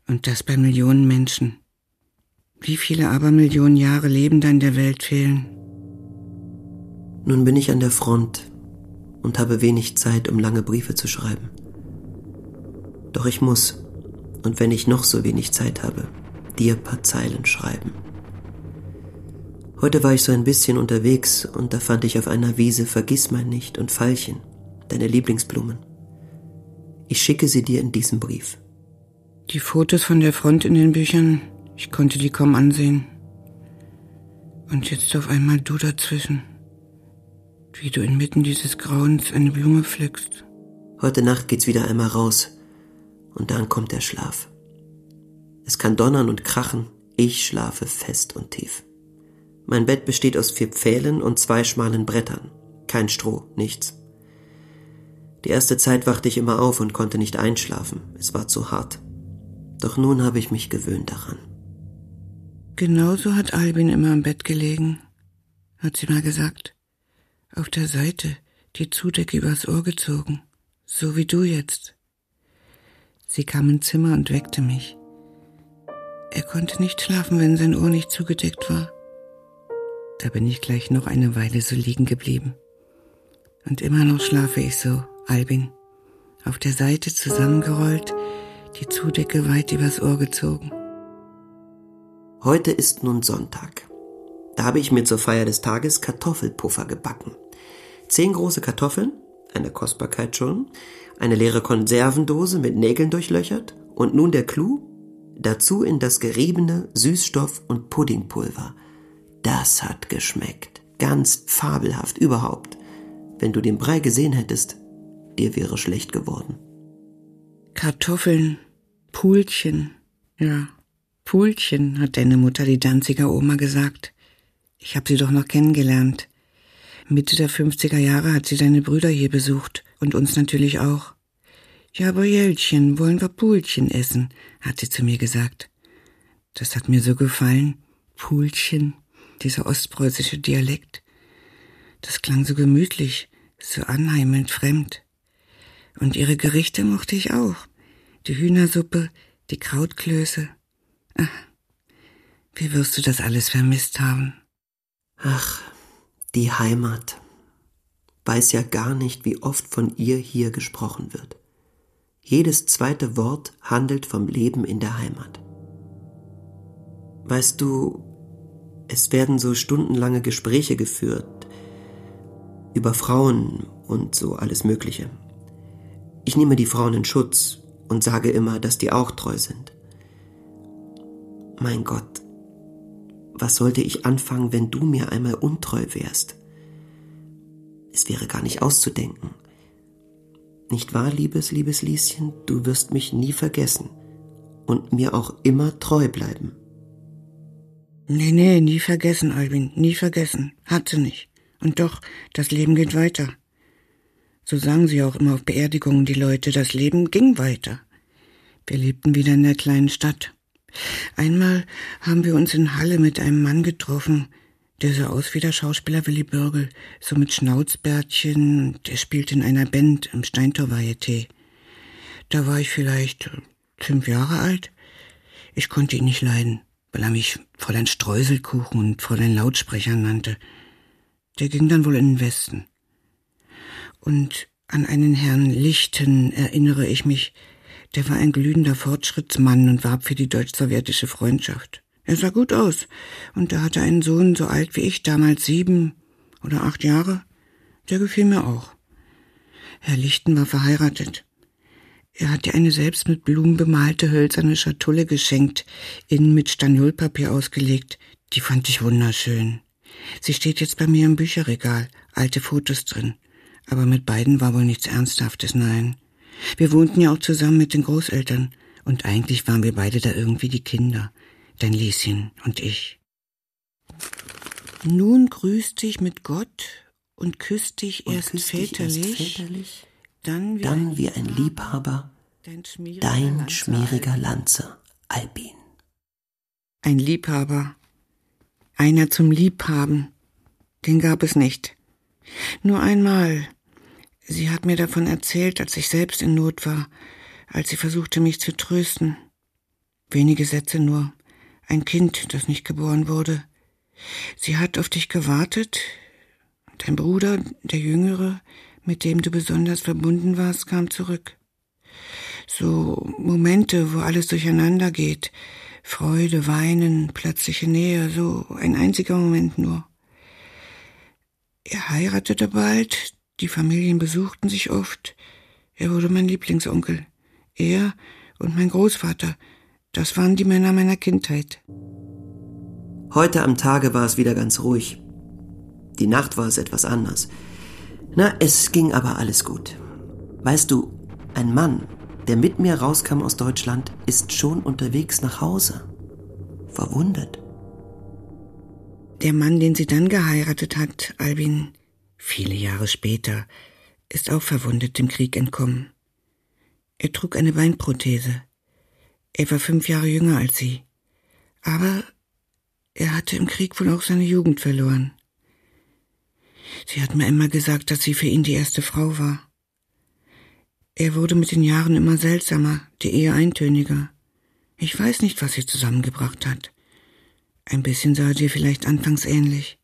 Und das bei Millionen Menschen. Wie viele Abermillionen Jahre Leben dann der Welt fehlen? Nun bin ich an der Front und habe wenig Zeit, um lange Briefe zu schreiben. Doch ich muss, und wenn ich noch so wenig Zeit habe, dir paar Zeilen schreiben. Heute war ich so ein bisschen unterwegs und da fand ich auf einer Wiese Vergissmeinnicht und Veilchen, deine Lieblingsblumen. Ich schicke sie dir in diesem Brief. Die Fotos von der Front in den Büchern, ich konnte die kaum ansehen. Und jetzt auf einmal du dazwischen. Wie du inmitten dieses Grauens eine Blume pflückst. Heute Nacht geht's wieder einmal raus. Und dann kommt der Schlaf. Es kann donnern und krachen, ich schlafe fest und tief. Mein Bett besteht aus vier Pfählen und zwei schmalen Brettern. Kein Stroh, nichts. Die erste Zeit wachte ich immer auf und konnte nicht einschlafen. Es war zu hart. Doch nun habe ich mich gewöhnt daran. Genauso hat Albin immer im Bett gelegen, hat sie mal gesagt. Auf der Seite, die Zudecke übers Ohr gezogen, so wie du jetzt. Sie kam ins Zimmer und weckte mich. Er konnte nicht schlafen, wenn sein Ohr nicht zugedeckt war. Da bin ich gleich noch eine Weile so liegen geblieben. Und immer noch schlafe ich so, Albin, auf der Seite zusammengerollt, die Zudecke weit übers Ohr gezogen. Heute ist nun Sonntag. Da habe ich mir zur Feier des Tages Kartoffelpuffer gebacken. Zehn große Kartoffeln, eine Kostbarkeit schon, eine leere Konservendose mit Nägeln durchlöchert und nun der Clou, dazu in das geriebene Süßstoff und Puddingpulver – das hat geschmeckt. Ganz fabelhaft überhaupt. Wenn du den Brei gesehen hättest, dir wäre schlecht geworden. Kartoffeln, Pulchen, ja, Pulchen, hat deine Mutter die Danziger Oma gesagt. Ich hab sie doch noch kennengelernt. Mitte der 50er Jahre hat sie deine Brüder hier besucht Und uns natürlich auch. Ja, aber Jelchen, wollen wir Pulchen essen, hat sie zu mir gesagt. Das hat mir so gefallen. Pulchen, dieser ostpreußische Dialekt. Das klang so gemütlich, so anheimelnd fremd. Und ihre Gerichte mochte ich auch. Die Hühnersuppe, die Krautklöße. Ach, wie wirst du das alles vermisst haben? Ach, die Heimat. Weiß ja gar nicht, wie oft von ihr hier gesprochen wird. Jedes zweite Wort handelt vom Leben in der Heimat. Weißt du, es werden so stundenlange Gespräche geführt über Frauen und so alles Mögliche. Ich nehme die Frauen in Schutz und sage immer, dass die auch treu sind. Mein Gott, was sollte ich anfangen, wenn du mir einmal untreu wärst? Es wäre gar nicht auszudenken. Nicht wahr, liebes, liebes Lieschen, du wirst mich nie vergessen und mir auch immer treu bleiben. Nee, nee, nie vergessen, Albin, nie vergessen. Hat sie nicht. Und doch, das Leben geht weiter. So sagen sie auch immer auf Beerdigungen die Leute, das Leben ging weiter. Wir lebten wieder in der kleinen Stadt. Einmal haben wir uns in Halle mit einem Mann getroffen, der sah aus wie der Schauspieler Willy Bürgel, so mit Schnauzbärtchen, der spielte in einer Band im Steintor-Varieté. Da war ich vielleicht fünf Jahre alt. Ich konnte ihn nicht leiden, weil er mich Fräulein Streuselkuchen und Fräulein Lautsprecher nannte. Der ging dann wohl in den Westen. Und an einen Herrn Lichten erinnere ich mich, der war ein glühender Fortschrittsmann und warb für die deutsch-sowjetische Freundschaft. Er sah gut aus, und er hatte einen Sohn so alt wie ich, damals sieben oder acht Jahre. Der gefiel mir auch. Herr Lichten war verheiratet. Er hatte eine selbst mit Blumen bemalte hölzerne Schatulle geschenkt, innen mit Staniolpapier ausgelegt. Die fand ich wunderschön. Sie steht jetzt bei mir im Bücherregal, alte Fotos drin aber mit beiden war wohl nichts Ernsthaftes, nein. Wir wohnten ja auch zusammen mit den Großeltern, und eigentlich waren wir beide da irgendwie die Kinder, dein Lieschen und ich. Nun grüßt dich mit Gott und küsst dich und erst, väterlich, erst väterlich, dann wie, dann ein, wie ein Liebhaber, dein schmieriger, dein schmieriger Lanze, Albin. Ein Liebhaber, einer zum Liebhaben, den gab es nicht. Nur einmal, Sie hat mir davon erzählt, als ich selbst in Not war, als sie versuchte, mich zu trösten. Wenige Sätze nur. Ein Kind, das nicht geboren wurde. Sie hat auf dich gewartet. Dein Bruder, der Jüngere, mit dem du besonders verbunden warst, kam zurück. So Momente, wo alles durcheinander geht. Freude, Weinen, plötzliche Nähe, so ein einziger Moment nur. Er heiratete bald, die Familien besuchten sich oft. Er wurde mein Lieblingsonkel. Er und mein Großvater, das waren die Männer meiner Kindheit. Heute am Tage war es wieder ganz ruhig. Die Nacht war es etwas anders. Na, es ging aber alles gut. Weißt du, ein Mann, der mit mir rauskam aus Deutschland, ist schon unterwegs nach Hause. Verwundet. Der Mann, den sie dann geheiratet hat, Albin, viele Jahre später, ist auch verwundet dem Krieg entkommen. Er trug eine Beinprothese. Er war fünf Jahre jünger als sie. Aber er hatte im Krieg wohl auch seine Jugend verloren. Sie hat mir immer gesagt, dass sie für ihn die erste Frau war. Er wurde mit den Jahren immer seltsamer, die Ehe eintöniger. Ich weiß nicht, was sie zusammengebracht hat. Ein bisschen sah sie vielleicht anfangs ähnlich.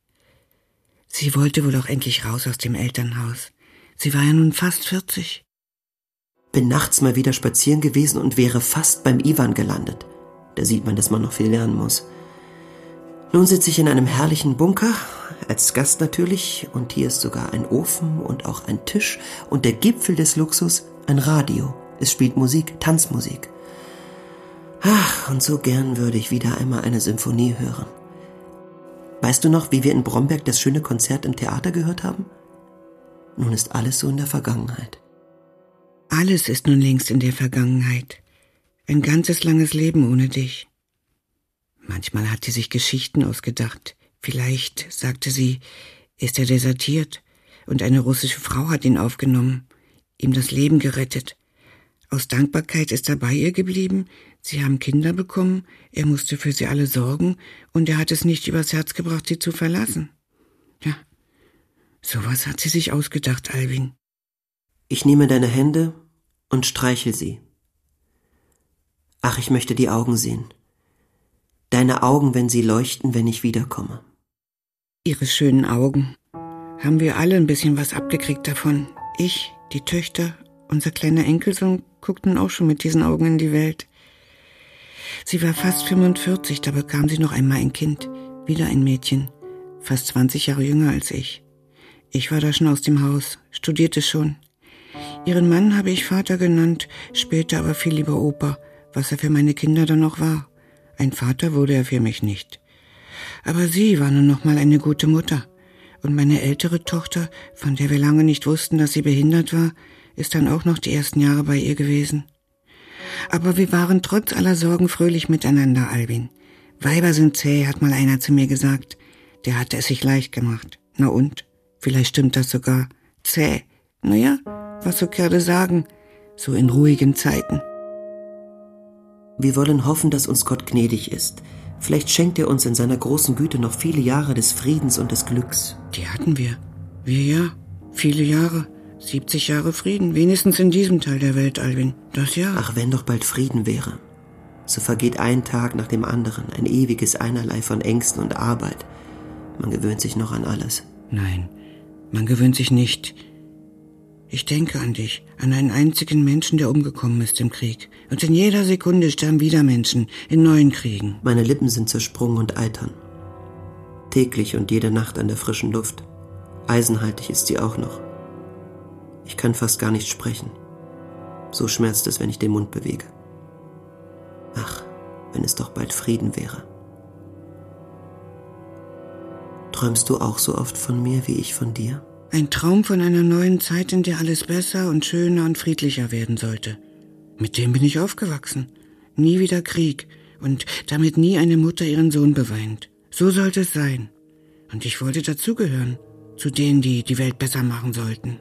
Sie wollte wohl auch endlich raus aus dem Elternhaus. Sie war ja nun fast 40. Bin nachts mal wieder spazieren gewesen und wäre fast beim Ivan gelandet. Da sieht man, dass man noch viel lernen muss. Nun sitze ich in einem herrlichen Bunker, als Gast natürlich, und hier ist sogar ein Ofen und auch ein Tisch und der Gipfel des Luxus, ein Radio. Es spielt Musik, Tanzmusik. Ach, und so gern würde ich wieder einmal eine Symphonie hören. Weißt du noch, wie wir in Bromberg das schöne Konzert im Theater gehört haben? Nun ist alles so in der Vergangenheit. Alles ist nun längst in der Vergangenheit. Ein ganzes langes Leben ohne dich. Manchmal hat sie sich Geschichten ausgedacht. Vielleicht, sagte sie, ist er desertiert und eine russische Frau hat ihn aufgenommen. ihm das Leben gerettet. Aus Dankbarkeit ist er bei ihr geblieben, sie haben Kinder bekommen, er musste für sie alle sorgen, und er hat es nicht übers Herz gebracht, sie zu verlassen. Ja, sowas hat sie sich ausgedacht, Alvin. Ich nehme deine Hände und streichel sie. Ach, ich möchte die Augen sehen. Deine Augen, wenn sie leuchten, wenn ich wiederkomme. Ihre schönen Augen. Haben wir alle ein bisschen was abgekriegt davon. Ich, die Töchter, unser kleiner Enkelsohn guckten auch schon mit diesen Augen in die Welt. Sie war fast 45, da bekam sie noch einmal ein Kind, wieder ein Mädchen, fast 20 Jahre jünger als ich. Ich war da schon aus dem Haus, studierte schon. Ihren Mann habe ich Vater genannt, später aber viel lieber Opa, was er für meine Kinder dann noch war. Ein Vater wurde er für mich nicht. Aber sie war nun noch mal eine gute Mutter. Und meine ältere Tochter, von der wir lange nicht wussten, dass sie behindert war, ist dann auch noch die ersten Jahre bei ihr gewesen. Aber wir waren trotz aller Sorgen fröhlich miteinander, Albin. Weiber sind zäh, hat mal einer zu mir gesagt. Der hatte es sich leicht gemacht. Na und? Vielleicht stimmt das sogar. Zäh. Na ja, was so Kerle sagen. So in ruhigen Zeiten. Wir wollen hoffen, dass uns Gott gnädig ist. Vielleicht schenkt er uns in seiner großen Güte noch viele Jahre des Friedens und des Glücks. Die hatten wir. Wir ja. Viele Jahre. 70 Jahre Frieden, wenigstens in diesem Teil der Welt, Alvin. Das ja. Ach, wenn doch bald Frieden wäre. So vergeht ein Tag nach dem anderen, ein ewiges Einerlei von Ängsten und Arbeit. Man gewöhnt sich noch an alles. Nein, man gewöhnt sich nicht. Ich denke an dich, an einen einzigen Menschen, der umgekommen ist im Krieg. Und in jeder Sekunde sterben wieder Menschen in neuen Kriegen. Meine Lippen sind zersprungen und eitern. Täglich und jede Nacht an der frischen Luft. Eisenhaltig ist sie auch noch. Ich kann fast gar nicht sprechen. So schmerzt es, wenn ich den Mund bewege. Ach, wenn es doch bald Frieden wäre. Träumst du auch so oft von mir wie ich von dir? Ein Traum von einer neuen Zeit, in der alles besser und schöner und friedlicher werden sollte. Mit dem bin ich aufgewachsen. Nie wieder Krieg und damit nie eine Mutter ihren Sohn beweint. So sollte es sein. Und ich wollte dazugehören, zu denen, die die Welt besser machen sollten.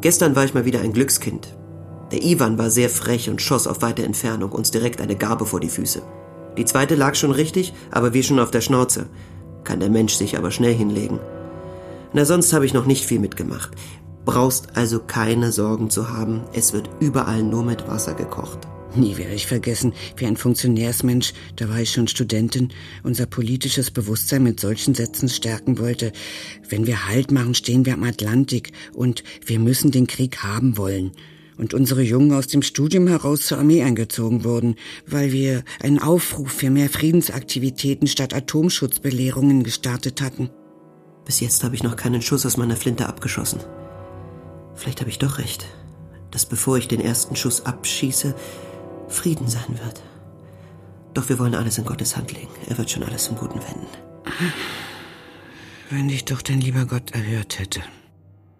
Gestern war ich mal wieder ein Glückskind. Der Ivan war sehr frech und schoss auf weite Entfernung uns direkt eine Garbe vor die Füße. Die zweite lag schon richtig, aber wir schon auf der Schnauze. Kann der Mensch sich aber schnell hinlegen. Na, sonst habe ich noch nicht viel mitgemacht. Brauchst also keine Sorgen zu haben, es wird überall nur mit Wasser gekocht. Nie werde ich vergessen, wie ein Funktionärsmensch, da war ich schon Studentin, unser politisches Bewusstsein mit solchen Sätzen stärken wollte. Wenn wir Halt machen, stehen wir am Atlantik und wir müssen den Krieg haben wollen. Und unsere Jungen aus dem Studium heraus zur Armee eingezogen wurden, weil wir einen Aufruf für mehr Friedensaktivitäten statt Atomschutzbelehrungen gestartet hatten. Bis jetzt habe ich noch keinen Schuss aus meiner Flinte abgeschossen. Vielleicht habe ich doch recht, dass bevor ich den ersten Schuss abschieße, Frieden sein wird. Doch wir wollen alles in Gottes Hand legen. Er wird schon alles zum Guten wenden. Wenn dich doch dein lieber Gott erhört hätte.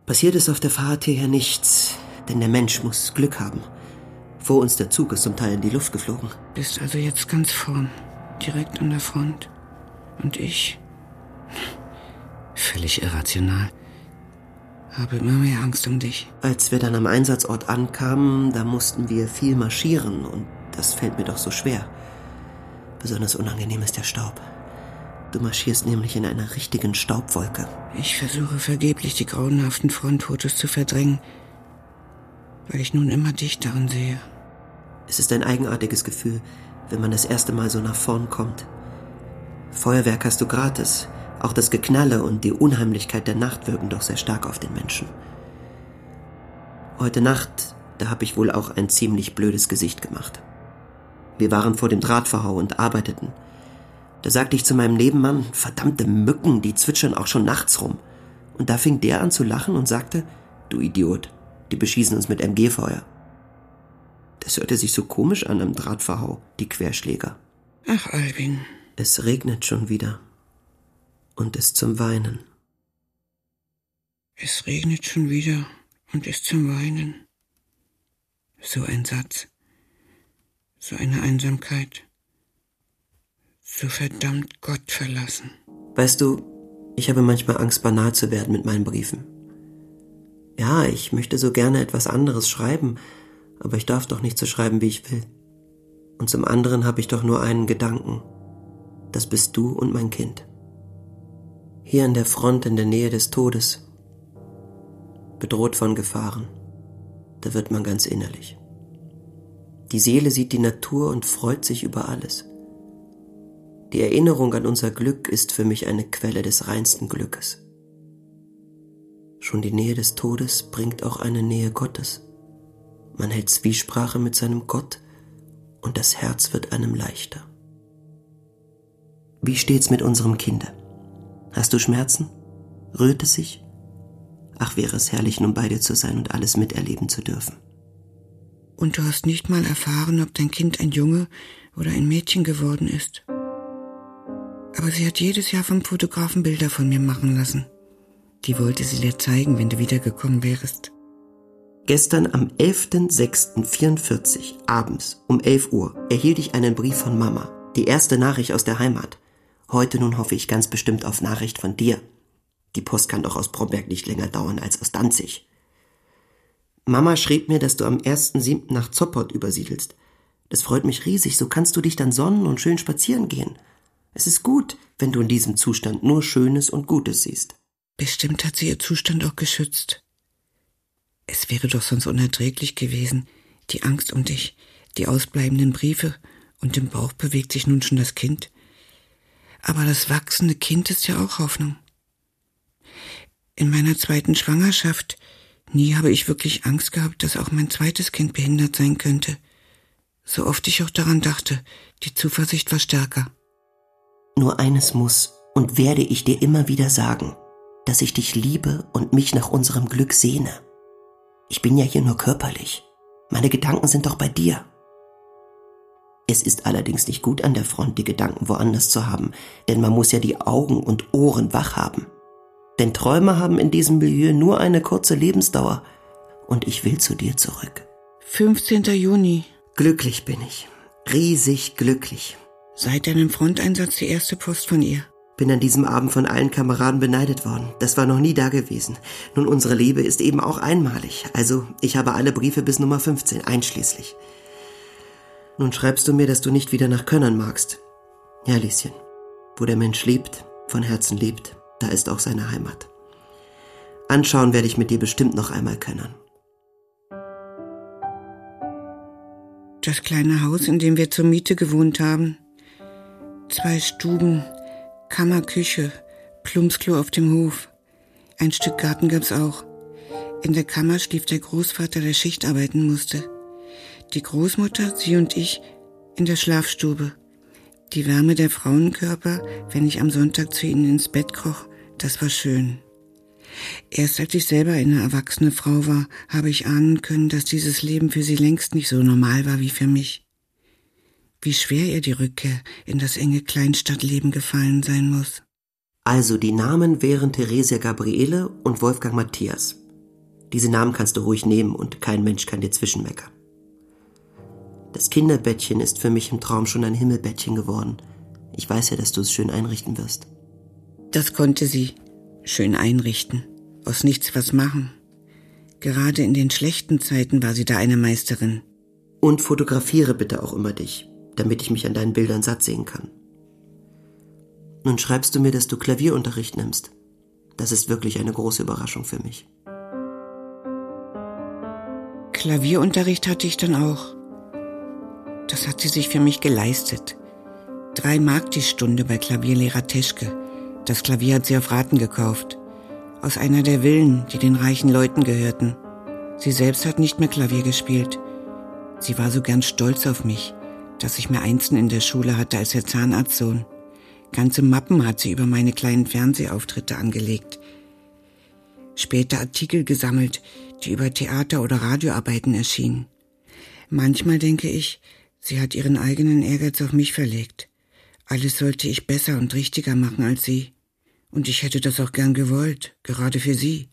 Passiert ist auf der Fahrt hierher nichts, denn der Mensch muss Glück haben. Vor uns der Zug ist zum Teil in die Luft geflogen. Bist also jetzt ganz vorn, direkt an der Front. Und ich? Völlig irrational. Habe immer mehr Angst um dich. Als wir dann am Einsatzort ankamen, da mussten wir viel marschieren und das fällt mir doch so schwer. Besonders unangenehm ist der Staub. Du marschierst nämlich in einer richtigen Staubwolke. Ich versuche vergeblich, die grauenhaften Frontfotos zu verdrängen, weil ich nun immer dich darin sehe. Es ist ein eigenartiges Gefühl, wenn man das erste Mal so nach vorn kommt. Feuerwerk hast du gratis. Auch das Geknalle und die Unheimlichkeit der Nacht wirken doch sehr stark auf den Menschen. Heute Nacht, da habe ich wohl auch ein ziemlich blödes Gesicht gemacht. Wir waren vor dem Drahtverhau und arbeiteten. Da sagte ich zu meinem Nebenmann, verdammte Mücken, die zwitschern auch schon nachts rum. Und da fing der an zu lachen und sagte, du Idiot, die beschießen uns mit MG-Feuer. Das hörte sich so komisch an am Drahtverhau, die Querschläger. Ach, Albin. Es regnet schon wieder und ist zum Weinen. Es regnet schon wieder und ist zum Weinen. So ein Satz, so eine Einsamkeit, so verdammt Gott verlassen. Weißt du, ich habe manchmal Angst, banal zu werden mit meinen Briefen. Ja, ich möchte so gerne etwas anderes schreiben, aber ich darf doch nicht so schreiben, wie ich will. Und zum anderen habe ich doch nur einen Gedanken. Das bist du und mein Kind. Hier an der Front in der Nähe des Todes, bedroht von Gefahren, da wird man ganz innerlich. Die Seele sieht die Natur und freut sich über alles. Die Erinnerung an unser Glück ist für mich eine Quelle des reinsten Glückes. Schon die Nähe des Todes bringt auch eine Nähe Gottes. Man hält Zwiesprache mit seinem Gott und das Herz wird einem leichter. Wie steht's mit unserem Kinde? Hast du Schmerzen? Rührt es sich? Ach, wäre es herrlich, nun bei dir zu sein und alles miterleben zu dürfen. Und du hast nicht mal erfahren, ob dein Kind ein Junge oder ein Mädchen geworden ist. Aber sie hat jedes Jahr vom Fotografen Bilder von mir machen lassen. Die wollte sie dir zeigen, wenn du wiedergekommen wärst. Gestern am 11.06.44 abends um 11 Uhr erhielt ich einen Brief von Mama, die erste Nachricht aus der Heimat. Heute nun hoffe ich ganz bestimmt auf Nachricht von dir. Die Post kann doch aus Bromberg nicht länger dauern als aus Danzig. Mama schrieb mir, dass du am 1.7. nach Zoppot übersiedelst. Das freut mich riesig, so kannst du dich dann sonnen und schön spazieren gehen. Es ist gut, wenn du in diesem Zustand nur Schönes und Gutes siehst. Bestimmt hat sie ihr Zustand auch geschützt. Es wäre doch sonst unerträglich gewesen, die Angst um dich, die ausbleibenden Briefe, und im Bauch bewegt sich nun schon das Kind. Aber das wachsende Kind ist ja auch Hoffnung. In meiner zweiten Schwangerschaft, nie habe ich wirklich Angst gehabt, dass auch mein zweites Kind behindert sein könnte. So oft ich auch daran dachte, die Zuversicht war stärker. Nur eines muss und werde ich dir immer wieder sagen, dass ich dich liebe und mich nach unserem Glück sehne. Ich bin ja hier nur körperlich. Meine Gedanken sind doch bei dir. Es ist allerdings nicht gut an der Front, die Gedanken woanders zu haben, denn man muss ja die Augen und Ohren wach haben. Denn Träume haben in diesem Milieu nur eine kurze Lebensdauer. Und ich will zu dir zurück. 15. Juni. Glücklich bin ich. Riesig glücklich. Seit deinem Fronteinsatz die erste Post von ihr. Bin an diesem Abend von allen Kameraden beneidet worden. Das war noch nie da gewesen. Nun, unsere Liebe ist eben auch einmalig. Also, ich habe alle Briefe bis Nummer 15, einschließlich. Nun schreibst du mir, dass du nicht wieder nach Könnern magst. Ja, Lieschen. Wo der Mensch lebt, von Herzen lebt, da ist auch seine Heimat. Anschauen werde ich mit dir bestimmt noch einmal Könnern. Das kleine Haus, in dem wir zur Miete gewohnt haben. Zwei Stuben, Kammer, Küche, Plumpsklo auf dem Hof. Ein Stück Garten gab's auch. In der Kammer schlief der Großvater, der Schicht arbeiten musste. Die Großmutter, sie und ich in der Schlafstube. Die Wärme der Frauenkörper, wenn ich am Sonntag zu ihnen ins Bett kroch, das war schön. Erst als ich selber eine erwachsene Frau war, habe ich ahnen können, dass dieses Leben für sie längst nicht so normal war wie für mich wie schwer ihr die Rückkehr in das enge Kleinstadtleben gefallen sein muss. Also die Namen wären Theresia Gabriele und Wolfgang Matthias. Diese Namen kannst du ruhig nehmen und kein Mensch kann dir zwischenmeckern. Das Kinderbettchen ist für mich im Traum schon ein Himmelbettchen geworden. Ich weiß ja, dass du es schön einrichten wirst. Das konnte sie schön einrichten, aus nichts was machen. Gerade in den schlechten Zeiten war sie da eine Meisterin. Und fotografiere bitte auch immer dich damit ich mich an deinen Bildern satt sehen kann. Nun schreibst du mir, dass du Klavierunterricht nimmst. Das ist wirklich eine große Überraschung für mich. Klavierunterricht hatte ich dann auch. Das hat sie sich für mich geleistet. Drei Mark die Stunde bei Klavierlehrer Teschke. Das Klavier hat sie auf Raten gekauft. Aus einer der Villen, die den reichen Leuten gehörten. Sie selbst hat nicht mehr Klavier gespielt. Sie war so gern stolz auf mich dass ich mir Einsen in der Schule hatte als ihr Zahnarztsohn. Ganze Mappen hat sie über meine kleinen Fernsehauftritte angelegt. Später Artikel gesammelt, die über Theater- oder Radioarbeiten erschienen. Manchmal denke ich, sie hat ihren eigenen Ehrgeiz auf mich verlegt. Alles sollte ich besser und richtiger machen als sie. Und ich hätte das auch gern gewollt, gerade für sie.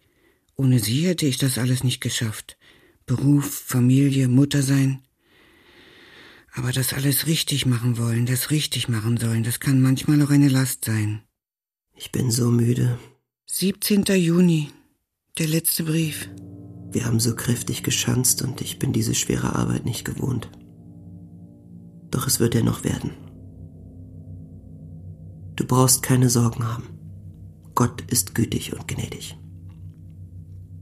Ohne sie hätte ich das alles nicht geschafft. Beruf, Familie, Mutter sein. Aber das alles richtig machen wollen, das richtig machen sollen, das kann manchmal auch eine Last sein. Ich bin so müde. 17. Juni. Der letzte Brief. Wir haben so kräftig geschanzt und ich bin diese schwere Arbeit nicht gewohnt. Doch es wird ja noch werden. Du brauchst keine Sorgen haben. Gott ist gütig und gnädig.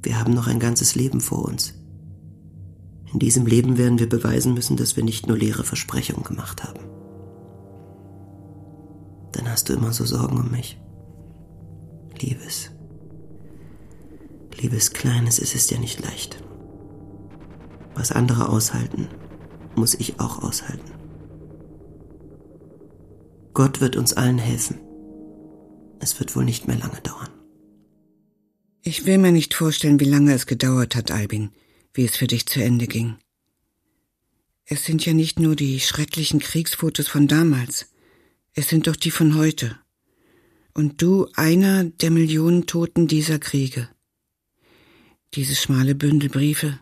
Wir haben noch ein ganzes Leben vor uns. In diesem Leben werden wir beweisen müssen, dass wir nicht nur leere Versprechungen gemacht haben. Dann hast du immer so Sorgen um mich. Liebes. Liebes Kleines, es ist ja nicht leicht. Was andere aushalten, muss ich auch aushalten. Gott wird uns allen helfen. Es wird wohl nicht mehr lange dauern. Ich will mir nicht vorstellen, wie lange es gedauert hat, Albin, wie es für dich zu Ende ging. Es sind ja nicht nur die schrecklichen Kriegsfotos von damals, es sind doch die von heute. Und du einer der Millionen Toten dieser Kriege. Dieses schmale Bündel Briefe,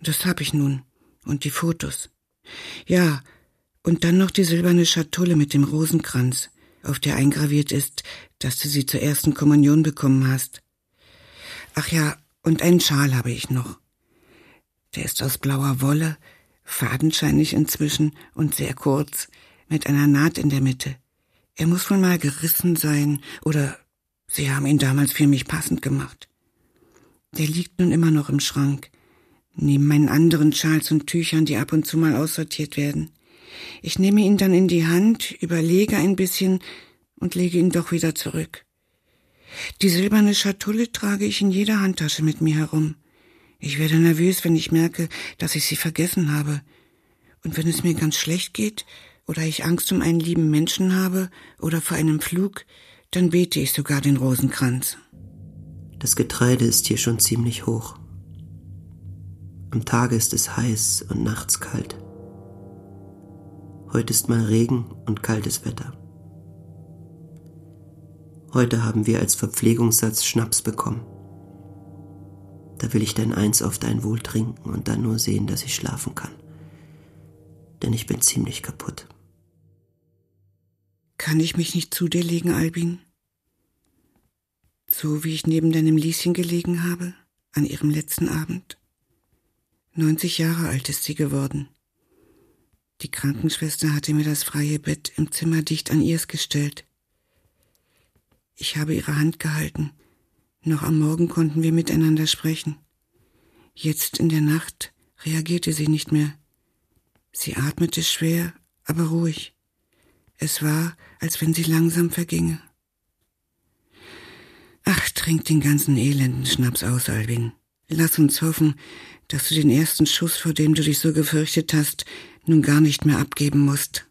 das hab ich nun, und die Fotos. Ja, und dann noch die silberne Schatulle mit dem Rosenkranz, auf der eingraviert ist, dass du sie zur ersten Kommunion bekommen hast. Ach ja, und einen Schal habe ich noch. Der ist aus blauer Wolle, fadenscheinig inzwischen und sehr kurz, mit einer Naht in der Mitte. Er muss wohl mal gerissen sein, oder sie haben ihn damals für mich passend gemacht. Der liegt nun immer noch im Schrank, neben meinen anderen Schals und Tüchern, die ab und zu mal aussortiert werden. Ich nehme ihn dann in die Hand, überlege ein bisschen und lege ihn doch wieder zurück. Die silberne Schatulle trage ich in jeder Handtasche mit mir herum. Ich werde nervös, wenn ich merke, dass ich sie vergessen habe. Und wenn es mir ganz schlecht geht oder ich Angst um einen lieben Menschen habe oder vor einem Flug, dann bete ich sogar den Rosenkranz. Das Getreide ist hier schon ziemlich hoch. Am Tage ist es heiß und nachts kalt. Heute ist mal Regen und kaltes Wetter. Heute haben wir als Verpflegungssatz Schnaps bekommen. Da will ich dann eins auf dein Wohl trinken und dann nur sehen, dass ich schlafen kann. Denn ich bin ziemlich kaputt. Kann ich mich nicht zu dir legen, Albin? So wie ich neben deinem Lieschen gelegen habe, an ihrem letzten Abend. 90 Jahre alt ist sie geworden. Die Krankenschwester hatte mir das freie Bett im Zimmer dicht an ihrs gestellt. Ich habe ihre Hand gehalten. Noch am Morgen konnten wir miteinander sprechen. Jetzt in der Nacht reagierte sie nicht mehr. Sie atmete schwer, aber ruhig. Es war, als wenn sie langsam verginge. Ach, trink den ganzen elenden Schnaps aus, Alvin. Lass uns hoffen, dass du den ersten Schuss, vor dem du dich so gefürchtet hast, nun gar nicht mehr abgeben musst.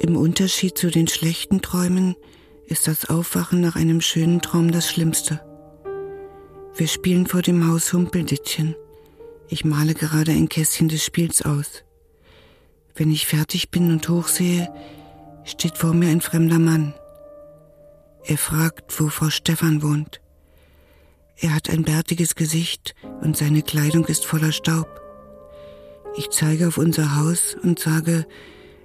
Im Unterschied zu den schlechten Träumen ist das Aufwachen nach einem schönen Traum das Schlimmste. Wir spielen vor dem Haus Humpeldütchen. Ich male gerade ein Kästchen des Spiels aus. Wenn ich fertig bin und hochsehe, steht vor mir ein fremder Mann. Er fragt, wo Frau Stefan wohnt. Er hat ein bärtiges Gesicht und seine Kleidung ist voller Staub. Ich zeige auf unser Haus und sage,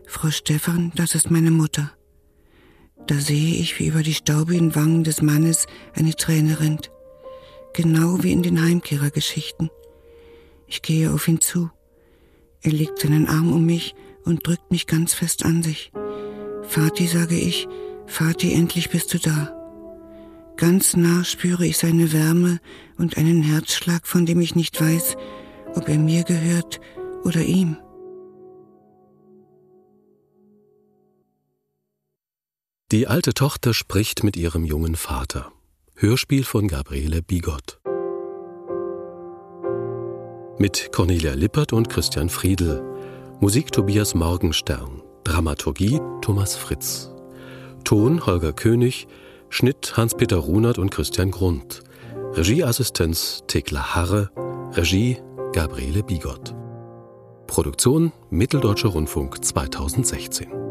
Frau Stefan, das ist meine Mutter. Da sehe ich, wie über die staubigen Wangen des Mannes eine Träne rinnt. Genau wie in den Heimkehrergeschichten. Ich gehe auf ihn zu. Er legt seinen Arm um mich und drückt mich ganz fest an sich. Vati, sage ich, Vati, endlich bist du da. Ganz nah spüre ich seine Wärme und einen Herzschlag, von dem ich nicht weiß, ob er mir gehört oder ihm. Die alte Tochter spricht mit ihrem jungen Vater. Hörspiel von Gabriele Bigott. Mit Cornelia Lippert und Christian Friedel. Musik Tobias Morgenstern. Dramaturgie Thomas Fritz. Ton Holger König. Schnitt Hans-Peter Runert und Christian Grund. Regieassistenz Thekla Harre. Regie Gabriele Bigott. Produktion Mitteldeutscher Rundfunk 2016.